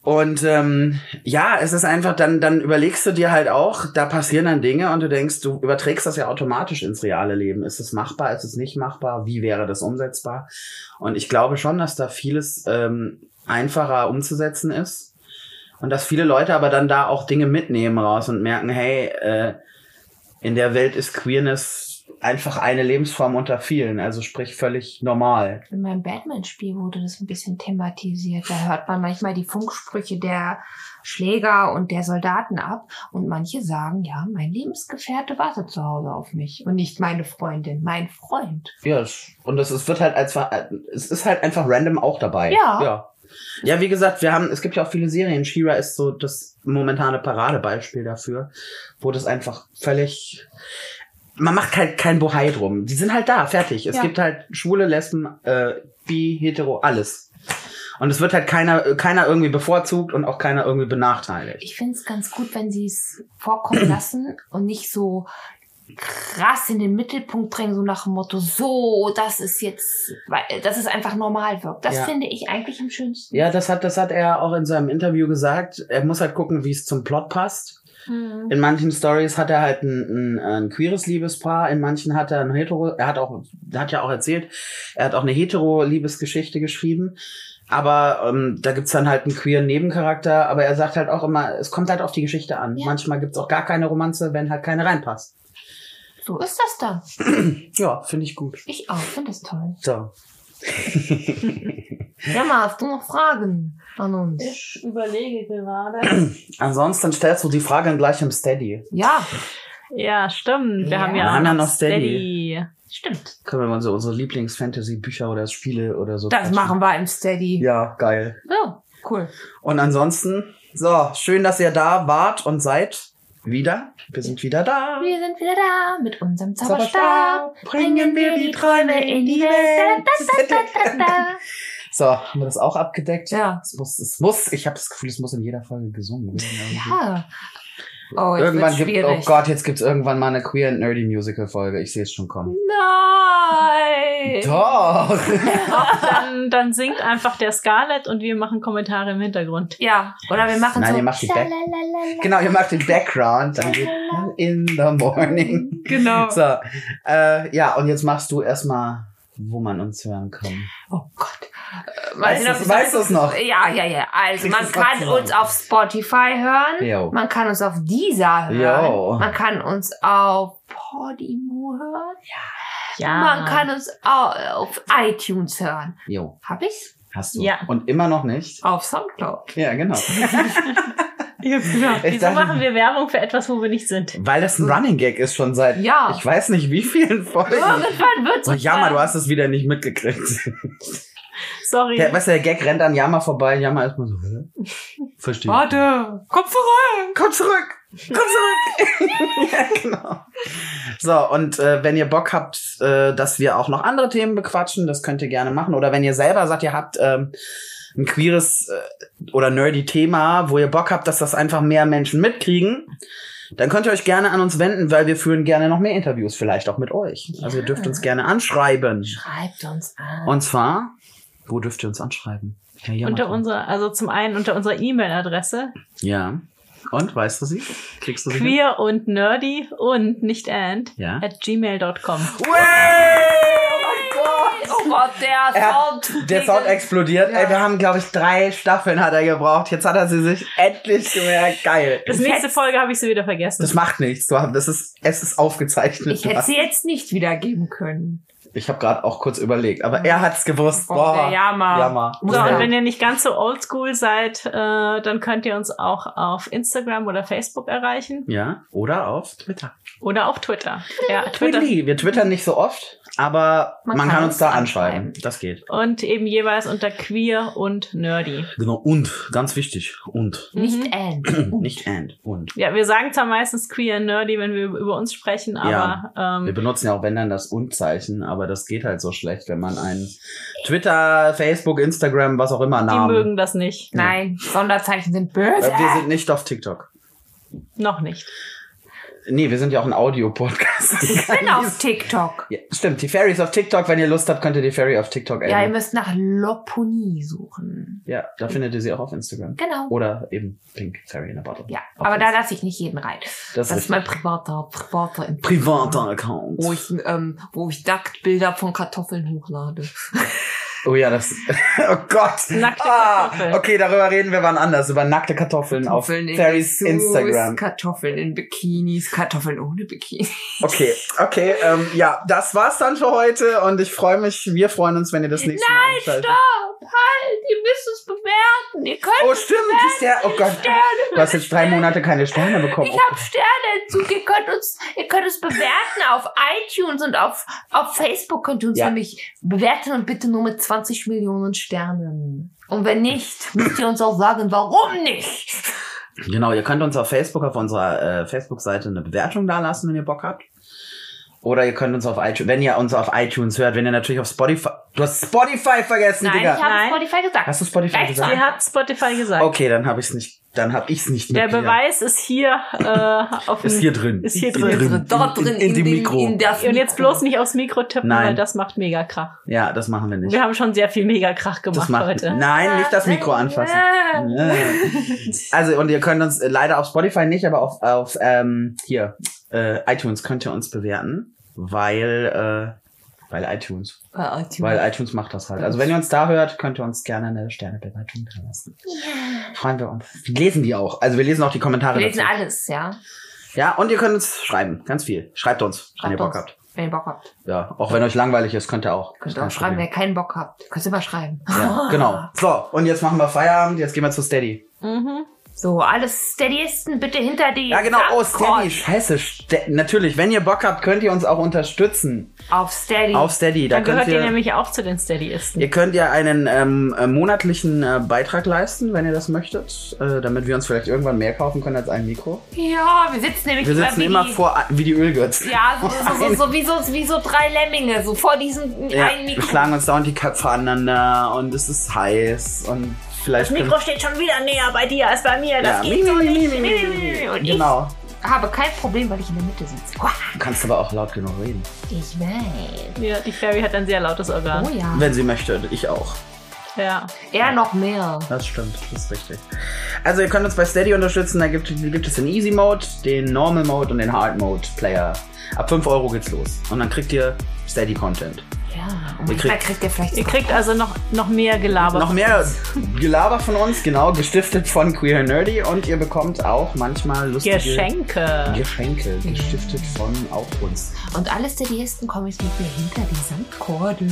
Und ähm, ja, es ist einfach, dann, dann überlegst du dir halt auch, da passieren dann Dinge und du denkst, du überträgst das ja automatisch ins reale Leben. Ist es machbar, ist es nicht machbar? Wie wäre das umsetzbar? Und ich glaube schon, dass da vieles ähm, einfacher umzusetzen ist. Und dass viele Leute aber dann da auch Dinge mitnehmen raus und merken, hey, äh, in der Welt ist Queerness einfach eine Lebensform unter vielen, also sprich völlig normal. In meinem Batman-Spiel wurde das ein bisschen thematisiert. Da hört man manchmal die Funksprüche der Schläger und der Soldaten ab. Und manche sagen, ja, mein Lebensgefährte wartet zu Hause auf mich. Und nicht meine Freundin, mein Freund. Ja, und es, es wird halt als es ist halt einfach random auch dabei. Ja. Ja. Ja, wie gesagt, wir haben, es gibt ja auch viele Serien. Shira ist so das momentane Paradebeispiel dafür, wo das einfach völlig, man macht halt kein Bohai drum. Die sind halt da, fertig. Es Ja. gibt halt Schwule, Lesben, äh, Bi, Hetero, alles. Und es wird halt keiner, keiner irgendwie bevorzugt und auch keiner irgendwie benachteiligt. Ich finde es ganz gut, wenn sie es vorkommen lassen und nicht so krass in den Mittelpunkt bringen, so nach dem Motto, so, das ist jetzt, weil, dass es einfach normal wirkt. Das Ja. finde ich eigentlich am schönsten. Ja, das hat, das hat er auch in seinem Interview gesagt. Er muss halt gucken, wie es zum Plot passt. Mhm. In manchen Stories hat er halt ein, ein, ein queeres Liebespaar, in manchen hat er ein hetero, er hat auch, er hat ja auch erzählt, er hat auch eine hetero-Liebesgeschichte geschrieben. Aber ähm, da gibt's dann halt einen queeren Nebencharakter, aber er sagt halt auch immer, es kommt halt auf die Geschichte an. Ja. Manchmal gibt's auch gar keine Romanze, wenn halt keine reinpasst. So ist das dann. Ja, finde ich gut. Ich auch, finde das toll. So. Ja, mal, hast du noch Fragen an uns? Ich überlege gerade. Ansonsten stellst du die Frage gleich im Steady. Ja, Ja, stimmt. Wir Ja. haben ja Wir auch haben ja noch noch Steady. stimmt. Können wir mal so unsere Lieblings-Fantasy-Bücher oder Spiele oder so. Das quatschen? machen wir im Steady. Ja, geil. So, cool. Und ansonsten, so, schön, dass ihr da wart und seid. Wieder. Wir sind wieder da. Wir sind wieder da mit unserem Zauberstab. Zauberstab. Bringen wir die Träume in die Welt. Da, da, da, da, da. So, haben wir das auch abgedeckt? Ja. Es muss, es muss, ich habe das Gefühl, es muss in jeder Folge gesungen werden. Ja. Oh, jetzt Irgendwann wird's gibt, schwierig. oh Gott, jetzt gibt's irgendwann mal eine queer and nerdy Musical Folge. Ich sehe es schon kommen. Nein. Doch. Dann, dann singt einfach der Scarlett und wir machen Kommentare im Hintergrund. Ja, oder wir machen Nein, so. ihr macht die Back. Genau, ihr macht den Background, dann geht in the morning. Genau. So, äh, ja, und jetzt machst du erstmal, wo man uns hören kann. Oh Gott. Äh, Weißt weiß ich weißt du's noch? Ja, ja, ja. Also Kriegst man kann zusammen? uns auf Spotify hören. Jo. Man kann uns auf Deezer hören. Jo. Man kann uns auf Podimo hören. Ja. Man kann uns au- auf iTunes hören. Jo, Hab ich's? hast du. Ja. Und immer noch nicht? Auf Soundcloud. Ja, genau. Ja, genau. Wieso dachte- machen wir Werbung für etwas, wo wir nicht sind? Weil das ein Running Gag ist schon seit, Ja. ich weiß nicht wie vielen Folgen. Irgendwann wird's So, Jammer, du hast es wieder nicht mitgekriegt. Sorry. Der, weißt du, der Gag rennt an Jammer vorbei. Jammer ist mal so, hä? Verstehe. Warte, komm zurück. Komm zurück! Komm zurück! ja, genau. So, und äh, wenn ihr Bock habt, äh, dass wir auch noch andere Themen bequatschen, das könnt ihr gerne machen. Oder wenn ihr selber sagt, ihr habt ähm, ein queeres äh, oder nerdy Thema, wo ihr Bock habt, dass das einfach mehr Menschen mitkriegen, dann könnt ihr euch gerne an uns wenden, weil wir führen gerne noch mehr Interviews, vielleicht auch mit euch. Also ihr dürft uns gerne anschreiben. Schreibt uns an. Und zwar, wo dürft ihr uns anschreiben? Herr unter unserer, also zum einen unter unserer E-Mail-Adresse Ja. Und, weißt du sie? Kriegst du sie? hin? queer und nerdy und nicht and Ja. at gmail.com. Oh Gott, der Er- Sound. Der Sound explodiert. Ja. Ey, wir haben, glaube ich, drei Staffeln hat er gebraucht. Jetzt hat er sie sich endlich gemerkt. Geil. Das nächste Folge habe ich sie wieder vergessen. Das macht nichts. Das ist, es ist aufgezeichnet. Ich hätte sie jetzt nicht wiedergeben können. Ich habe gerade auch kurz überlegt, aber er hat's gewusst. Oh, Boah. der Jammer. Jammer. So, ja. und wenn ihr nicht ganz so oldschool seid, äh, dann könnt ihr uns auch auf Instagram oder Facebook erreichen Ja, oder auf Twitter. oder auf Twitter. Ja, Twitter. Wir twittern nicht so oft, aber man, Man kann, kann uns uns da anschreiben. anschreiben. Das geht. Und eben jeweils unter queer und nerdy. Genau. Und, ganz wichtig. Und. Nicht Mhm. and. Nicht and. Und. Ja, wir sagen zwar meistens queer und nerdy, wenn wir über uns sprechen, aber Wir ähm, benutzen ja auch, wenn dann das Und-Zeichen, aber aber das geht halt so schlecht, wenn man einen Twitter, Facebook, Instagram, was auch immer Die Namen. mögen das nicht. Nein, Sonderzeichen sind böse. Äh, Wir sind nicht auf TikTok. Noch nicht. Nee, wir sind ja auch ein Audio-Podcast. Ich bin auf TikTok. Ja, stimmt, die Fairies auf TikTok. Wenn ihr Lust habt, könnt ihr die Fairy auf TikTok Ja, ihr müsst nach Loponie suchen. Ja, da findet ihr sie auch auf Instagram. Genau. Oder eben Pink Fairy in a Bottle. Ja, Auf aber da Insta. lasse ich nicht jeden rein. Das Das, ist mein privater, privater. Privater Account. Wo ich, ähm, wo ich Nacktbilder von Kartoffeln hochlade. Oh ja, das. Oh Gott. Nackte ah, Kartoffeln. okay, darüber reden wir wann anders. Über nackte Kartoffeln, Kartoffeln auf in Fairies Dessous, Instagram. Kartoffeln in Bikinis, Kartoffeln ohne Bikini. Okay, okay, ähm, ja, das war's dann für heute und ich freue mich, wir freuen uns, wenn ihr das nächste Mal einschaltet. Stopp! Halt! Ihr müsst es bewerten. Ihr könnt Oh, stimmt, das ist der, oh Gott, Sterne. du hast jetzt drei Monate keine Sterne bekommen. Ich habe Sternentzug. Ihr könnt uns, ihr könnt uns bewerten auf iTunes und auf, auf Facebook könnt ihr uns Ja. nämlich bewerten und bitte nur mit 20 Millionen Sternen. Und wenn nicht, müsst ihr uns auch sagen, warum nicht? Genau, ihr könnt uns auf Facebook, auf unserer äh, Facebook-Seite eine Bewertung dalassen, wenn ihr Bock habt. Oder ihr könnt uns auf iTunes, wenn ihr uns auf iTunes hört, wenn ihr natürlich auf Spotify, du hast Spotify vergessen, Nein, Digga. ich habe. Spotify gesagt. Hast du Spotify Rechts gesagt? Sie hat Spotify gesagt. Okay, dann habe ich's nicht, dann habe ich's nicht Der mit dir. Beweis ist hier äh, auf ist hier drin. Ist hier Ist drin. Dort in, drin in, in, dem dem- Mikro. in das Und jetzt Mikro. bloß nicht aufs Mikro tippen, Nein. weil das macht mega Krach. ja, das machen wir nicht. Wir haben schon sehr viel mega Krach gemacht das macht, heute. Nein, nicht das Mikro anfassen. Ja. Also und ihr könnt uns äh, leider auf Spotify nicht, aber auf, auf ähm, hier äh, iTunes könnt ihr uns bewerten, weil äh, weil iTunes, Bei iTunes. weil iTunes macht das halt. Also wenn ihr uns da hört, könnt ihr uns gerne eine Sternebewertung da lassen. Freuen wir uns. Wir lesen die auch. Also wir lesen auch die Kommentare Wir lesen dazu. alles, ja. Ja, und ihr könnt uns schreiben, ganz viel. Schreibt uns, wenn ihr Schreibt Bock uns, habt. Wenn ihr Bock habt. Ja, auch wenn euch langweilig ist, könnt ihr auch. Könnt ihr auch schreiben, wenn ihr keinen Bock habt. Könnt ihr immer schreiben. Ja, genau. So, und jetzt machen wir Feierabend. Jetzt gehen wir zu Steady. Mhm. So, alles Steadyisten bitte hinter die Ja, genau. Oh. Steady. Scheiße. Ste natürlich, wenn ihr Bock habt, könnt ihr uns auch unterstützen. Auf Steady. Auf Steady. Da Dann gehört könnt ihr ihr, nämlich auch zu den Steadyisten. ihr könnt ja einen ähm, äh, monatlichen äh, Beitrag leisten, wenn ihr das möchtet, äh, damit wir uns vielleicht irgendwann mehr kaufen können als ein Mikro. ja, wir sitzen nämlich Wir sitzen immer die, vor, wie die Ölgötzen. Ja, so, so, so, wie, so, wie so drei Lemminge, so vor diesem Ja, einen wir Mikro. schlagen uns dauernd die Köpfe aneinander und es ist heiß und vielleicht... Das Mikro steht schon wieder näher bei dir als bei mir. Das ja, geht so mi, mi, nicht. mi, mi, mi, mi. Und Genau. ich habe kein Problem, weil ich in der Mitte sitze. Du kannst aber auch laut genug reden. Ich weiß. Ja, die Fairy hat ein sehr lautes Organ. Oh ja. Wenn sie möchte, ich auch. Ja. Er noch mehr. Das stimmt, das ist richtig. Also ihr könnt uns bei Steady unterstützen, da gibt, gibt es den Easy Mode, den Normal Mode und den Hard Mode Player. Ab 5 Euro geht's los. Und dann kriegt ihr Steady Content. Ja, und Ihr manchmal kriegt- kriegt er vielleicht Ihr kriegt also noch, noch mehr Gelaber. Noch mehr Gelaber von uns, genau, gestiftet von Queer Nerdy und ihr bekommt auch manchmal lustige Geschenke. Geschenke, gestiftet von auch uns. Und alle Steadyisten kommen jetzt mit mir hinter die Sandkordel.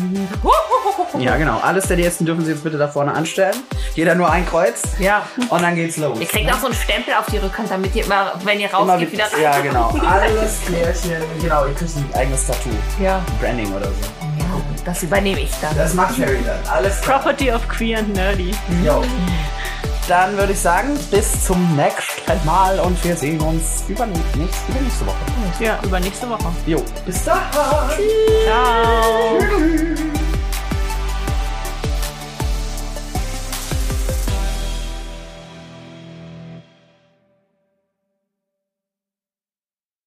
Ja, genau. Alle Steadyisten dürfen sie jetzt bitte da vorne anstellen. Jeder nur ein Kreuz Ja. und dann geht's los. Ihr kriegt auch so einen Stempel auf die Rückhand, damit ihr immer, wenn ihr rausgeht, wieder rein. Ja, genau. Alles Klärchen. Genau, ihr kriegt ein eigenes Tattoo. Ja. Branding oder so. Das übernehme ich dann. Das macht Harry dann. Alles klar. Property of Queer and Nerdy. Jo. Dann würde ich sagen, bis zum nächsten Mal und wir sehen uns übernächste, übernächste Woche. Ja, übernächste Woche. Jo, bis dahin. Ciao. Tschüss.